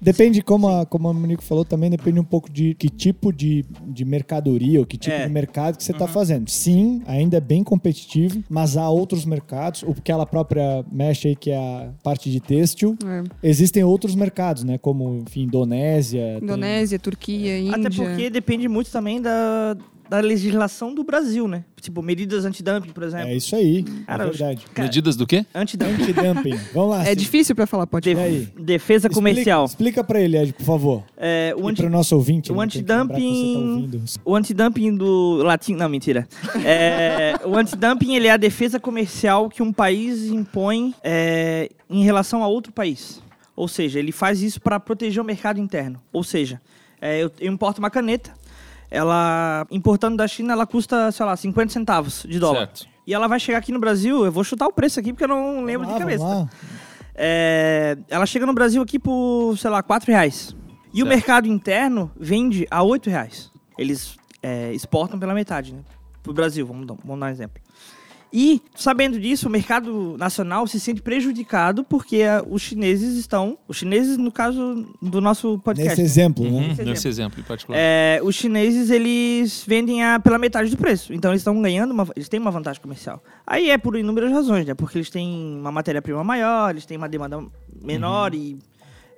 Depende, como a, como a Monique falou, também depende um pouco de que tipo de, de mercadoria ou que tipo É. de mercado que você está fazendo. Sim, ainda é bem competitivo, mas há outros mercados, o que ela própria mexe aí, que é a parte de têxtil. É. Existem outros mercados, né? Como, enfim, Indonésia. tem- Indonésia, Turquia, Índia. Até porque depende muito também da, da legislação do Brasil, né? Tipo, medidas antidumping, por exemplo. É isso aí, Cara, é verdade. Cara, Medidas do quê? Antidumping. Antidumping. Vamos lá. É Cid. difícil pra falar, pode De- falar. defesa Explica- comercial. Explica pra ele, Ed, por favor. É, o e anti- pro nosso ouvinte. o né, que antidumping- tá ouvindo. O antidumping do latim, não, mentira. É, o antidumping ele é a defesa comercial que um país impõe é, em relação a outro país. Ou seja, ele faz isso para proteger o mercado interno. Ou seja, é, eu, eu importo uma caneta, ela importando da China, ela custa, sei lá, 50 centavos de dólar. Certo. E ela vai chegar aqui no Brasil, eu vou chutar o preço aqui porque eu não lembro Vamos de lá, cabeça. vamos lá. É, ela chega no Brasil aqui por, sei lá, 4 reais. E o Certo. mercado interno vende a 8 reais. Eles é, exportam pela metade, né? Pro Brasil, vamos dar, vamos dar um exemplo. E, sabendo disso, o mercado nacional se sente prejudicado porque ah, os chineses estão... Os chineses, no caso do nosso podcast. Nesse exemplo, Uhum, né? Esse Nesse exemplo em particular. É, os chineses, eles vendem a, pela metade do preço. Então, eles estão ganhando, uma, eles têm uma vantagem comercial. Aí é por inúmeras razões, né? Porque eles têm uma matéria-prima maior, eles têm uma demanda menor e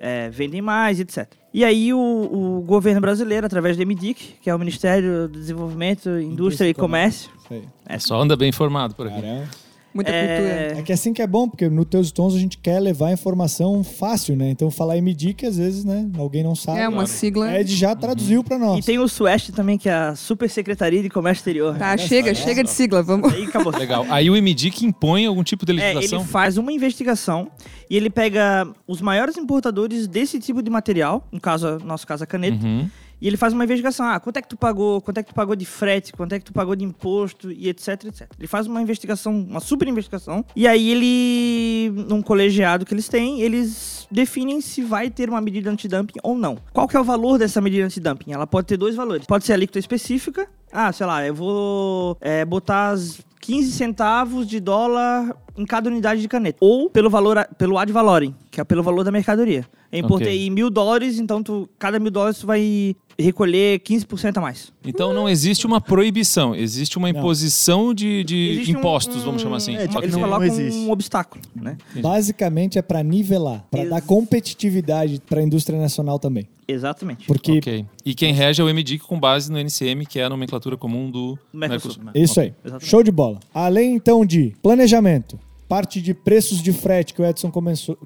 é, vendem mais, etc. E aí o, o governo brasileiro, através do MDIC, que é o Ministério do Desenvolvimento, Indústria e Comércio, Isso aí. é, Só anda bem informado por aqui. Caramba. Muita É, cultura. É que assim que é bom, porque no Teus Tons a gente quer levar a informação fácil, né? Então falar MD que às vezes, né, alguém não sabe. É uma sigla. Ed já traduziu pra nós. E tem o SUEST também, que é a Super Secretaria de Comércio Exterior. Tá, chega, chega de sigla, vamos. Aí acabou. Legal. Aí o MDIC impõe algum tipo de É, legislação? ele faz uma investigação e ele pega os maiores importadores desse tipo de material, no caso, no nosso caso a caneta, Uhum. E ele faz uma investigação. Ah, quanto é que tu pagou? Quanto é que tu pagou de frete? Quanto é que tu pagou de imposto? E etc, etc. Ele faz uma investigação, uma super investigação. E aí ele, num colegiado que eles têm, eles definem se vai ter uma medida antidumping ou não. Qual que é o valor dessa medida antidumping? Ela pode ter dois valores. Pode ser alíquota específica. Ah, sei lá, eu vou é, botar as 15 centavos de dólar em cada unidade de caneta. Ou pelo valor, a- pelo ad valorem, que é pelo valor da mercadoria. Eu importei mil dólares, então tu, cada mil dólares tu vai recolher 15% a mais. Então não existe uma proibição, existe uma imposição de, de um- impostos, um- vamos chamar assim. É, tipo. Eles não- colocam existe. um obstáculo, né? Basicamente é pra nivelar, pra Ex- dar competitividade pra indústria nacional também. Exatamente. Porque Ok. E quem rege é o MDIC com base no NCM, que é a nomenclatura comum do Mercosul. Mercosul. Isso aí. Exatamente. Show de bola. Além então de planejamento, parte de preços de frete que o Edson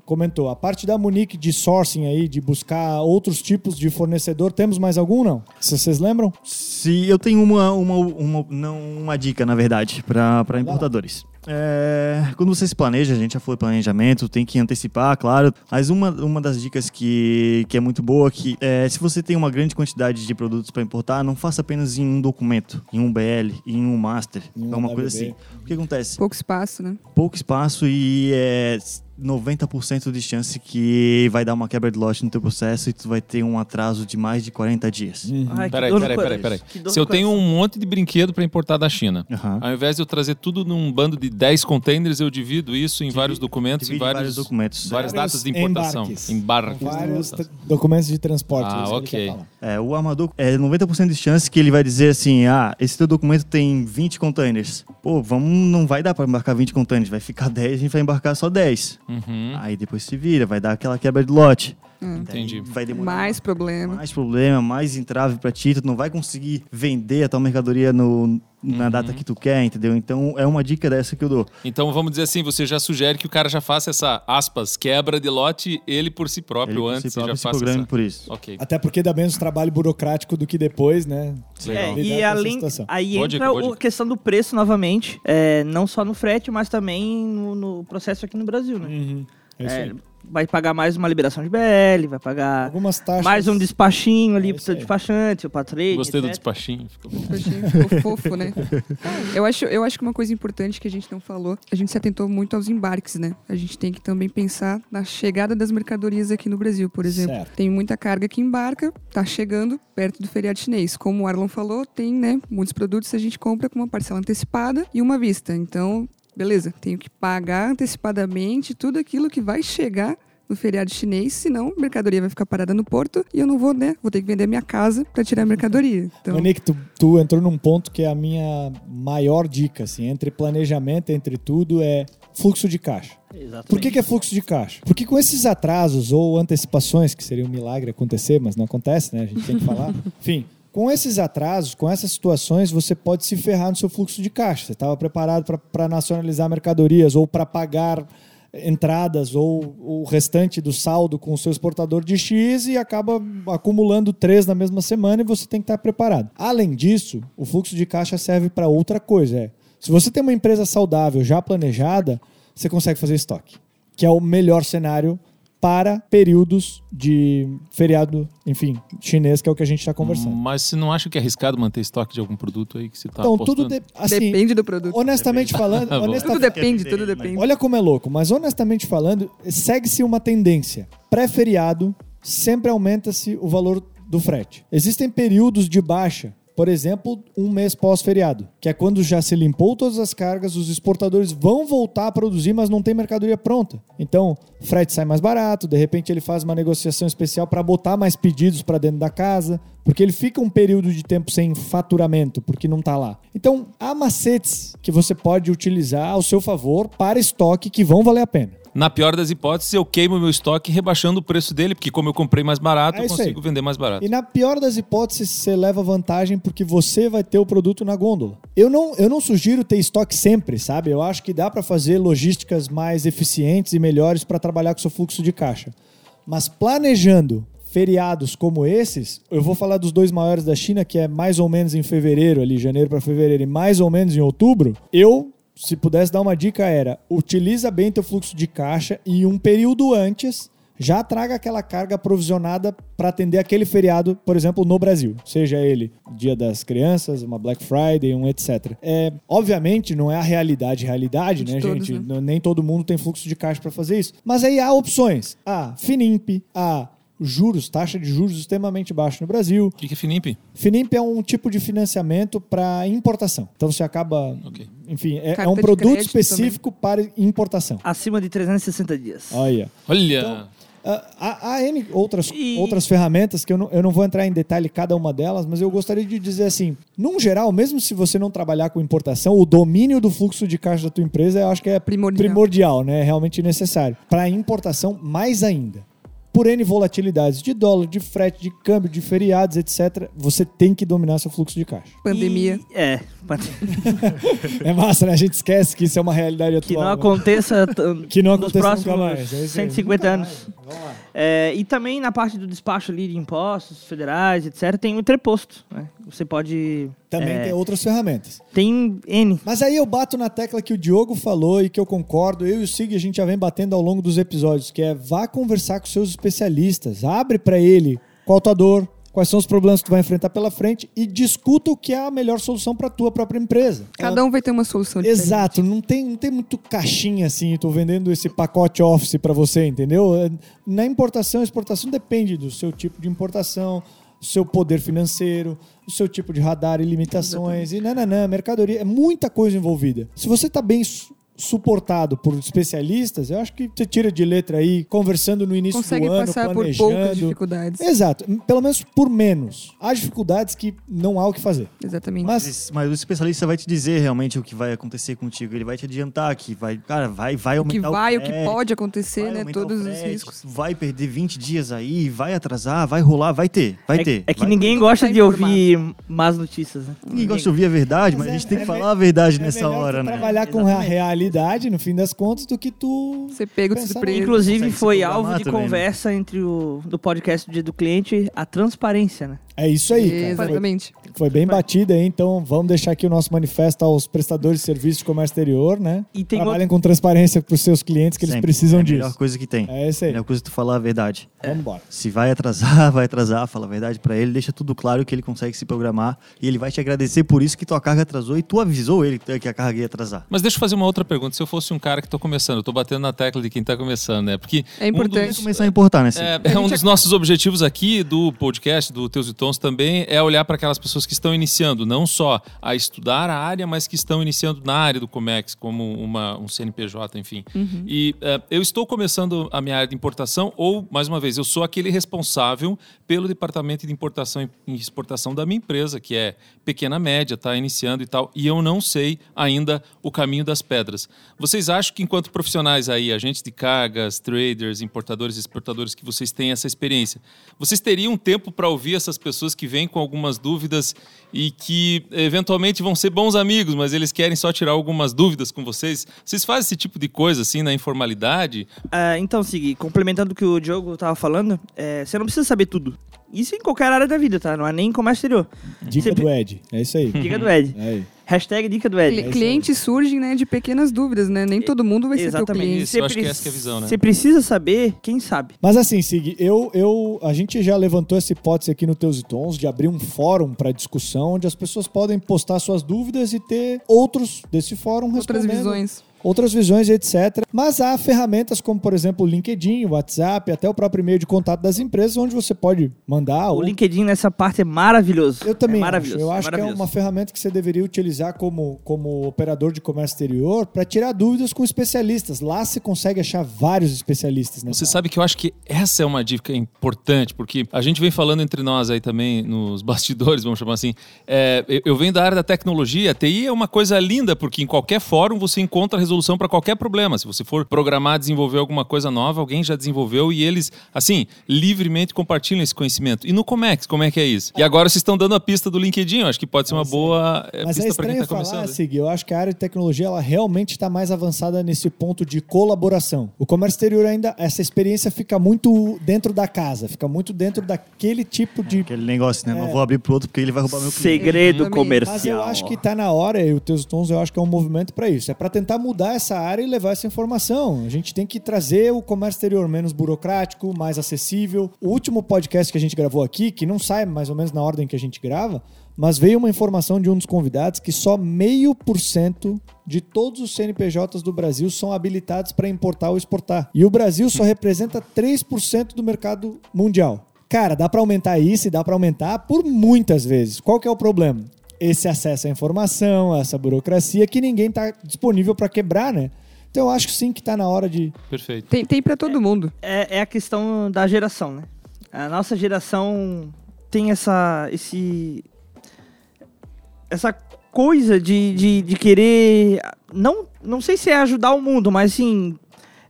comentou, a parte da Munique de sourcing aí, de buscar outros tipos de fornecedor, temos mais algum não? Se vocês lembram? Se eu tenho uma, uma, uma, não, uma dica, na verdade, para importadores. É, quando você se planeja, a gente já falou de planejamento, tem que antecipar, claro. Mas uma, uma das dicas que, que é muito boa que é se você tem uma grande quantidade de produtos para importar, não faça apenas em um documento, em um BL, em um master, Em um é uma coisa WB. assim. O que acontece? Pouco espaço, né? Pouco espaço e é 90% de chance que vai dar uma quebra de lote no teu processo e tu vai ter um atraso de mais de 40 dias. Ai, que Peraí, peraí, peraí, peraí. Se eu tenho um monte de brinquedo para importar da China, Aham. ao invés de eu trazer tudo num bando de 10 containers, eu divido isso em vários documentos, em vários, vários documentos. várias Vários datas de importação. embarques. Embarques. Vários documentos de transporte. Ah, ok. É, o armador é 90% de chance que ele vai dizer assim: ah, esse teu documento tem 20 containers. Pô, vamos, não vai dar para embarcar 20 containers, vai ficar 10, a gente vai embarcar só 10. Uhum. Aí depois se vira, vai dar aquela quebra de lote. Daí Entendi. Vai demorar Mais problema. mais problema, mais entrave pra ti, tu não vai conseguir vender a tua mercadoria no, na Uhum. data que tu quer, entendeu? Então é uma dica dessa que eu dou. Então vamos dizer assim, você já sugere que o cara já faça essa, aspas, quebra de lote ele por si próprio Ele por antes si e já próprio se faça programe essa... por isso. Ok. Até porque dá menos trabalho burocrático do que depois, né? É, e além, situação. aí Boa entra dica, a questão do preço novamente, é, não só no frete, mas também no, no processo aqui no Brasil, né? É isso É, aí. Vai pagar mais uma liberação de BL, vai pagar Algumas taxas. mais um despachinho ali É pro despachante, para trade, Gostei do etc. despachinho. ficou bom. Achei- Ficou fofo, né? Eu acho, eu acho que uma coisa importante que a gente não falou, a gente se atentou muito aos embarques, né? A gente tem que também pensar na chegada das mercadorias aqui no Brasil, por exemplo. Certo. Tem muita carga que embarca, tá chegando perto do feriado chinês. Como o Arlon falou, tem, né, muitos produtos a gente compra com uma parcela antecipada e uma vista. Então, beleza, tenho que pagar antecipadamente tudo aquilo que vai chegar no feriado chinês, senão a mercadoria vai ficar parada no porto e eu não vou, né? Vou ter que vender minha casa para tirar a mercadoria. Então, Monique, tu, tu entrou num ponto que é a minha maior dica, assim, entre planejamento, entre tudo, é fluxo de caixa. Exatamente. Por que, que é fluxo de caixa? Porque com esses atrasos ou antecipações, que seria um milagre acontecer, mas não acontece, né? A gente tem que falar. Enfim, Com esses atrasos, com essas situações, você pode se ferrar no seu fluxo de caixa. Você estava preparado para nacionalizar mercadorias ou para pagar entradas ou o restante do saldo com o seu exportador de X e acaba acumulando três na mesma semana e você tem que estar preparado. Além disso, o fluxo de caixa serve para outra coisa. É, se você tem uma empresa saudável já planejada, você consegue fazer estoque, que é o melhor cenário para períodos de feriado, enfim, chinês, que é o que a gente está conversando. Mas você não acha que é arriscado manter estoque de algum produto aí que você está então, apostando? tudo de- assim, Depende do produto. honestamente falando, Tá honesta- Tudo depende, Depende, tudo né? depende. olha como é louco, mas honestamente falando, segue-se uma tendência. Pré-feriado, sempre aumenta-se o valor do frete. Existem períodos de baixa. Por exemplo, um mês pós-feriado, que é quando já se limpou todas as cargas, os exportadores vão voltar a produzir, mas não tem mercadoria pronta. Então, frete sai mais barato, de repente ele faz uma negociação especial para botar mais pedidos para dentro da casa, porque ele fica um período de tempo sem faturamento, porque não está lá. Então, há macetes que você pode utilizar ao seu favor para estoque que vão valer a pena. Na pior das hipóteses, eu queimo meu estoque rebaixando o preço dele, porque como eu comprei mais barato, É eu consigo aí. vender mais barato. E na pior das hipóteses, você leva vantagem porque você vai ter o produto na gôndola. Eu não, eu não sugiro ter estoque sempre, sabe? Eu acho que dá para fazer logísticas mais eficientes e melhores para trabalhar com o seu fluxo de caixa. Mas planejando feriados como esses, eu vou falar dos dois maiores da China, que é mais ou menos em fevereiro, ali, janeiro para fevereiro, e mais ou menos em outubro. Eu, se pudesse dar uma dica, era utiliza bem teu fluxo de caixa e um período antes já traga aquela carga aprovisionada para atender aquele feriado, por exemplo, no Brasil. Seja ele Dia das Crianças, uma Black Friday, um etc. É, obviamente, não é a realidade, realidade, De né, todos, gente? né? Nem todo mundo tem fluxo de caixa para fazer isso. Mas aí há opções. A Finimp, a juros, taxa de juros extremamente baixa no Brasil. O que, que é Finimp? Finimp é um tipo de financiamento para importação. Então você acaba, Ok. Enfim, é, é um produto crédito específico para importação. Acima de 360 dias. Olha. Olha, Ah, Há, há N outras, E- outras ferramentas que eu não, eu não vou entrar em detalhe cada uma delas, mas eu gostaria de dizer assim: num geral, mesmo se você não trabalhar com importação, o domínio do fluxo de caixa da tua empresa eu acho que é Primordial. primordial né? É realmente necessário. Para importação, mais ainda. Por N volatilidades de dólar, de frete, de câmbio, de feriados, etc., você tem que dominar seu fluxo de caixa. Pandemia. E- é. É massa, né? A gente esquece que isso é uma realidade atual. Que não né? aconteça Que não nos aconteça próximos nunca mais. É isso aí. 150 Nunca anos. Vamos lá. É, e também na parte do despacho ali de impostos federais, etc., tem o entreposto. Né? Você pode. Também é, tem outras ferramentas. tem N. Mas aí eu bato na tecla que o Diogo falou e que eu concordo. Eu e o Sig a gente já vem batendo ao longo dos episódios, que é vá conversar com seus especialistas, abre para ele qual a tua dor, quais são os problemas que tu vai enfrentar pela frente e discuta o que é a melhor solução para tua própria empresa. Cada um vai ter uma solução diferente. Exato, não tem, não tem muito caixinha assim, tô vendendo esse pacote Office para você, entendeu? É, Na importação, exportação depende do seu tipo de importação, do seu poder financeiro, do seu tipo de radar e limitações, e nananã, mercadoria, é muita coisa envolvida. Se você tá bem suportado por especialistas, eu acho que você tira de letra aí, conversando no início Consegue do ano, passar por poucas planejando. dificuldades. Exato, pelo menos por menos. Há dificuldades que não há o que fazer. Exatamente. Mas Mas, o especialista vai te dizer realmente o que vai acontecer contigo. Ele vai te adiantar que vai, cara, vai, vai o que aumentar vai, o que frete, pode acontecer, né? aumentar o Todos os riscos. Vai perder 20 dias aí, vai atrasar, vai rolar, vai ter, vai é, ter. é que vai ninguém gosta tá de ouvir más notícias, né? Ninguém gosta de ouvir a verdade, mas, Mas a é- gente tem que é falar a verdade é nessa hora, né? trabalhar com a Exatamente. Realidade, no fim das contas, do que tu Você pega de surpresa. Inclusive foi alvo de também, né? conversa entre o do podcast do dia do cliente a transparência, né? É isso aí, cara. Foi, Exatamente. foi bem batida aí, então vamos deixar aqui o nosso manifesto aos prestadores de serviços de comércio exterior, né? E tem Trabalhem com transparência para os seus clientes, que eles Sempre. precisam é a disso. melhor coisa que tem. É isso aí. A melhor coisa é tu falar a verdade. Vamos embora. Se vai atrasar, vai atrasar, fala a verdade pra ele, deixa tudo claro que ele consegue se programar e ele vai te agradecer por isso que tua carga atrasou e tu avisou ele que a carga ia atrasar. mas deixa eu fazer uma outra pergunta. Se eu fosse um cara que tô começando, eu tô batendo na tecla de quem tá começando, né? Porque É importante. Vai começar a importar, né? É, é um dos nossos objetivos aqui do podcast, do Teus e Tons também, é olhar para aquelas pessoas que estão iniciando, não só a estudar a área, mas que estão iniciando na área do Comex, como uma, um CNPJ, enfim. E é, eu estou começando a minha área de importação, ou, mais uma vez, eu sou aquele responsável pelo departamento de importação e exportação da minha empresa, que é pequena média, está iniciando e tal, e eu não sei ainda o caminho das pedras. Vocês acham que, enquanto profissionais aí, agentes de cargas, traders, importadores exportadores, que vocês têm essa experiência, vocês teriam tempo para ouvir essas pessoas que vêm com algumas dúvidas e que eventualmente vão ser bons amigos, mas eles querem só tirar algumas dúvidas com vocês? Vocês fazem esse tipo de coisa assim na informalidade? Ah, então, Sig, complementando o que o Diogo tava falando, é, você não precisa saber tudo. Isso em qualquer área da vida, tá? Não é nem em comércio exterior. Dica Sempre- do Ed. É isso aí. Dica do Ed. É aí. Hashtag dica do Ed. Cli- clientes surgem né, de pequenas dúvidas, né? Nem todo mundo vai ser teu Exatamente. cliente. Isso, acho que essa que é a visão, né? Você precisa saber quem sabe. Mas assim, Sig, eu, eu, a gente já levantou essa hipótese aqui no Teus e Tons de abrir um fórum para discussão onde as pessoas podem postar suas dúvidas e ter outros desse fórum Outras respondendo. visões. Outras visões, etc. Mas há ferramentas como, por exemplo, o LinkedIn, o WhatsApp, até o próprio e-mail de contato das empresas, onde você pode mandar. O ou- LinkedIn nessa parte é maravilhoso. Eu também é acho. maravilhoso. Eu acho que é maravilhoso. uma ferramenta que você deveria utilizar como, como operador de comércio exterior para tirar dúvidas com especialistas. Lá você consegue achar vários especialistas. Né? Você sabe que eu acho que essa é uma dica importante, porque a gente vem falando entre nós aí também, nos bastidores, vamos chamar assim. É, eu- venho da área da tecnologia, a TI é uma coisa linda, porque em qualquer fórum você encontra resolução para qualquer problema. Se você for programar, desenvolver alguma coisa nova, alguém já desenvolveu e eles, assim, livremente compartilham esse conhecimento. E no Comex, como é que é isso? E agora vocês estão dando a pista do LinkedIn, eu acho que pode ser uma boa é, Mas é pista para quem estranho está falar, começando. Sig, eu acho que a área de tecnologia ela realmente está mais avançada nesse ponto de colaboração. O comércio exterior ainda, essa experiência fica muito dentro da casa, fica muito dentro daquele tipo de... Aquele negócio, né? É. Não vou abrir pro outro porque ele vai roubar meu cliente. Segredo comercial. Mas eu acho que tá na hora, e o Teus Tons eu acho que é um movimento para isso. É para tentar mudar essa área e levar essa informação. A gente tem que trazer o comércio exterior menos burocrático, mais acessível. O último podcast que a gente gravou aqui, que não sai mais ou menos na ordem que a gente grava, mas veio uma informação de um dos convidados que só meio por cento de todos os CNPJs do Brasil são habilitados para importar ou exportar. E o Brasil só representa 3% do mercado mundial. Cara, dá para aumentar isso e dá para aumentar por muitas vezes. Qual que é o problema? Esse acesso à informação, essa burocracia que ninguém tá disponível para quebrar, né? Então eu acho que sim que tá na hora de Perfeito. Tem, tem para todo mundo. é, é a questão da geração, né? A nossa geração tem essa, esse, essa coisa de, de, de querer, não, não sei se é ajudar o mundo, mas sim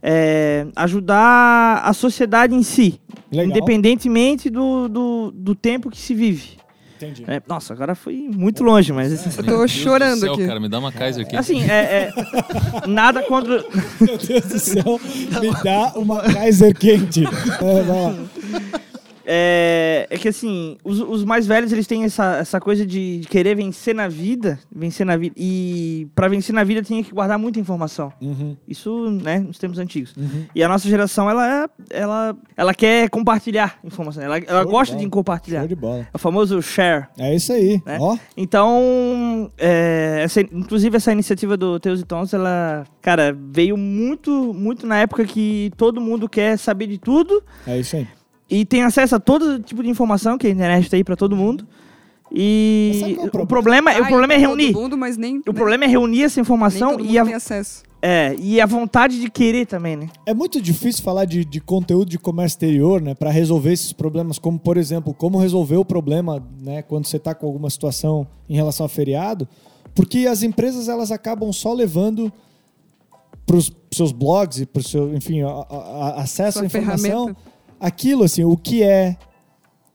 é, ajudar a sociedade em si, Legal. independentemente do, do, do tempo que se vive. Entendi. É, nossa, agora foi muito longe, mas Eu assim, tô Meu Deus chorando do céu, aqui. cara, me dá uma Kaiser aqui. assim é, é nada contra Meu Deus do céu, me dá uma Kaiser quente. É, vai lá. É, é que assim, os, os mais velhos eles têm essa, essa coisa de, de querer vencer na vida, vencer na vida. E pra vencer na vida tem que guardar muita informação. Uhum, Isso, né, nos tempos antigos. uhum. E a nossa geração, ela ela, ela quer compartilhar informação. Ela, ela de gosta bola. de compartilhar. Show de bola. É o famoso share. É isso aí. Né? Ó, Então, é, essa- inclusive essa iniciativa do Teus e Tons, ela, cara, veio muito, muito na época que todo mundo quer saber de tudo é isso aí. E tem acesso a todo tipo de informação que a internet tem para todo mundo. E é o o problema, Ah, o problema é pra reunir. Mundo, mas nem, O problema é reunir essa nem informação todo mundo e a, tem acesso. é, e a vontade de querer também, né? É muito difícil falar de, de conteúdo de comércio exterior, né, para resolver esses problemas, como por exemplo, como resolver o problema, né, quando você está com alguma situação em relação a feriado, porque as empresas elas acabam só levando para os seus blogs e para o seu, enfim, a- a- a- acesso Sua à informação, ferramenta. Aquilo assim, o que é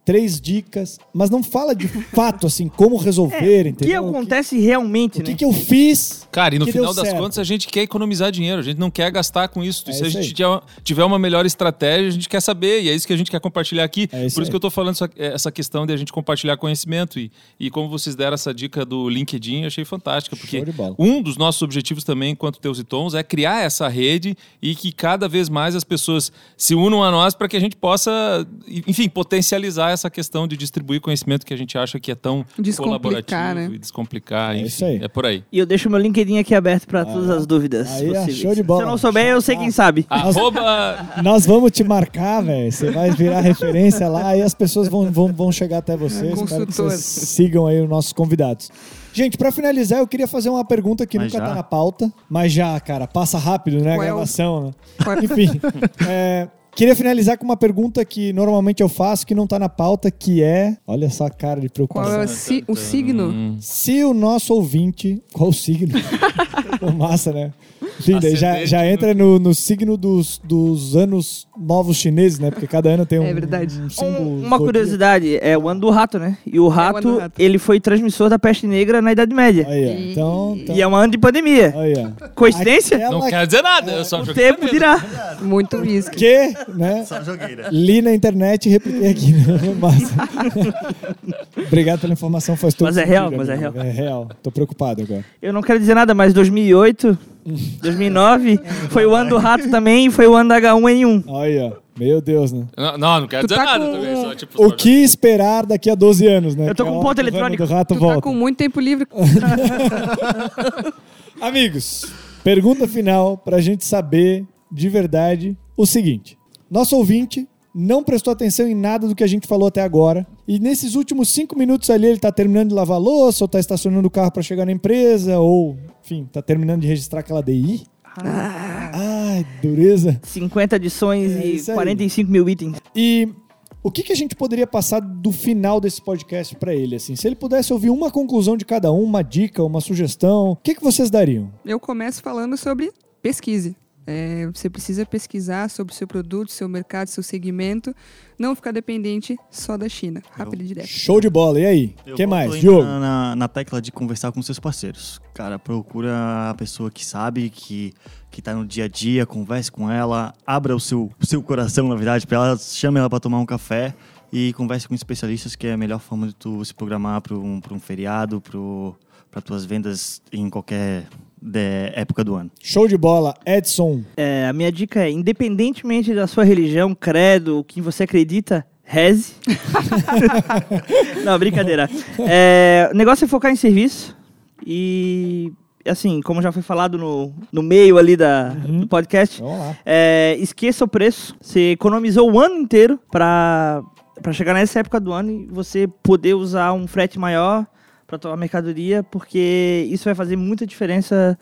três dicas, mas não fala de fato assim como resolver, É, o que entendeu? acontece realmente, o que, né? que eu fiz? Cara, e no final das certo. contas a gente quer economizar dinheiro, a gente não quer gastar com isso. É Se a isso gente aí. tiver- uma melhor estratégia, a gente quer saber, e é isso que a gente quer compartilhar aqui. É isso Por isso aí. que eu tô falando essa, essa questão de a gente compartilhar conhecimento. E, e como vocês deram essa dica do LinkedIn, eu achei fantástica, porque um dos nossos objetivos também, enquanto Teus e Tons, é criar essa rede e que cada vez mais as pessoas se unam a nós para que a gente possa, enfim, potencializar essa questão de distribuir conhecimento que a gente acha que é tão Descomplicar, colaborativo né? e descomplicar. É enfim, isso aí. É por aí. E eu deixo meu LinkedIn aqui aberto para todas as dúvidas. Aí, possíveis. show de bola. Se eu não souber, eu sei quem sabe. Arroba Nós vamos te marcar, velho. Você vai virar referência lá e as pessoas vão, vão, vão chegar até você. É, Espero que vocês sigam aí os nossos convidados. Gente, pra finalizar, eu queria fazer uma pergunta que Mas nunca já? tá na pauta, mas já, cara, passa rápido, né? A é gravação, né? Enfim. é, queria finalizar com uma pergunta que normalmente eu faço, que não tá na pauta, que é. Olha só a cara de Qual preocupação. é o, si- o signo? Se o nosso ouvinte. Qual o signo? Pô, massa, né? Já, já no- entra no, no signo dos, dos anos novos chineses, né? Porque cada ano tem um, É verdade. um símbolo. Um- uma zodíaco. curiosidade, é o ano do rato, né? E o rato, do rato. ele foi transmissor da peste negra na Idade Média. Aí, ó. Então, então E é um ano de pandemia. aí, ó. Coincidência? Aquela Não quer dizer nada, eu só O joguei tempo medo. dirá. Muito whisky. que, né? Só jogueira. Li na internet e repliquei aqui. Né? Massa. Obrigado pela informação, faz todo Mas é sentido, real, mas é amigo. É real. Tô preocupado agora. Eu não quero dizer nada, mas 2008, 2009 foi o ano do rato também e foi o ano da H1N1. Olha, meu Deus, né? Não, não, não quer Tu dizer tá nada com- também. Só, tipo, O só- que esperar daqui a 12 anos, né? Eu tô Que é com um ponto eletrônico. do rato Tu volta. tá com muito tempo livre. Amigos, pergunta final pra gente saber de verdade o seguinte. Nosso ouvinte não prestou atenção em nada do que a gente falou até agora. E nesses últimos cinco minutos ali ele tá terminando de lavar a louça, ou tá estacionando o carro pra chegar na empresa, ou, enfim, tá terminando de registrar aquela DI. Ai, dureza. 50 edições É e aí. 45 mil itens. E o que, que a gente poderia passar do final desse podcast pra ele? Assim, se ele pudesse ouvir uma conclusão de cada um, uma dica, uma sugestão, o que, que vocês dariam? Eu começo falando sobre pesquise. É, você precisa pesquisar sobre o seu produto, seu mercado, seu segmento. Não ficar dependente só da China. Rápido e direto. Show de bola. E aí? O que mais? Diogo? Na, na, na tecla de conversar com seus parceiros. Cara, procura a pessoa que sabe, que, que tá no dia a dia, converse com ela, abra o seu, o seu coração, na verdade, pra ela, chame ela pra tomar um café e converse com especialistas, que é a melhor forma de tu se programar para um, pra um feriado, para tuas vendas em qualquer de- época do ano. Show de bola. Edson. É, a minha dica é, independentemente da sua religião, credo, o que você acredita, reze. não, brincadeira. É, o negócio é focar em serviço e, assim, como já foi falado no, no meio ali da, do podcast, é, esqueça o preço. Você economizou o ano inteiro para para chegar nessa época do ano e você poder usar um frete maior para tua mercadoria, porque isso vai fazer muita diferença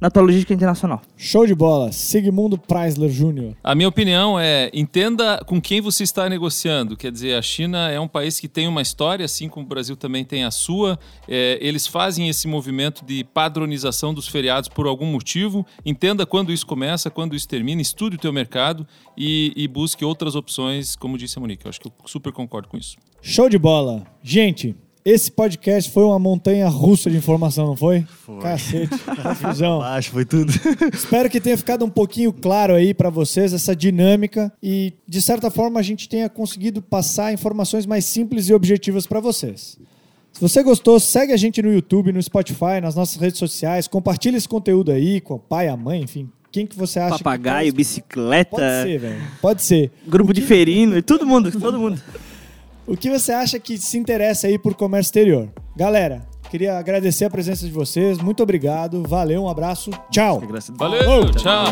na tua logística internacional. Show de bola. Sigmundo Preisler Jr. A minha opinião é entenda com quem você está negociando. Quer dizer, a China é um país que tem uma história, assim como o Brasil também tem a sua. É, eles fazem esse movimento de padronização dos feriados por algum motivo. Entenda quando isso começa, quando isso termina, estude o teu mercado e, e busque outras opções, como disse a Monique. Eu acho que eu super concordo com isso. Show de bola. Gente, esse podcast foi uma montanha russa de informação, não foi? Foi. Cacete. Confusão. Acho, foi tudo. Espero que tenha ficado um pouquinho claro aí pra vocês essa dinâmica e, de certa forma, a gente tenha conseguido passar informações mais simples e objetivas pra vocês. Se você gostou, segue a gente no YouTube, no Spotify, nas nossas redes sociais, compartilha esse conteúdo aí com o pai, a mãe, enfim, quem que você acha Papagaio, que bicicleta, Pode ser, velho. Pode ser. grupo de ferino, todo mundo, todo mundo. O que você acha que se interessa aí por comércio exterior? Galera, queria agradecer a presença de vocês. Muito obrigado. Valeu, um abraço. Tchau. Valeu, tchau.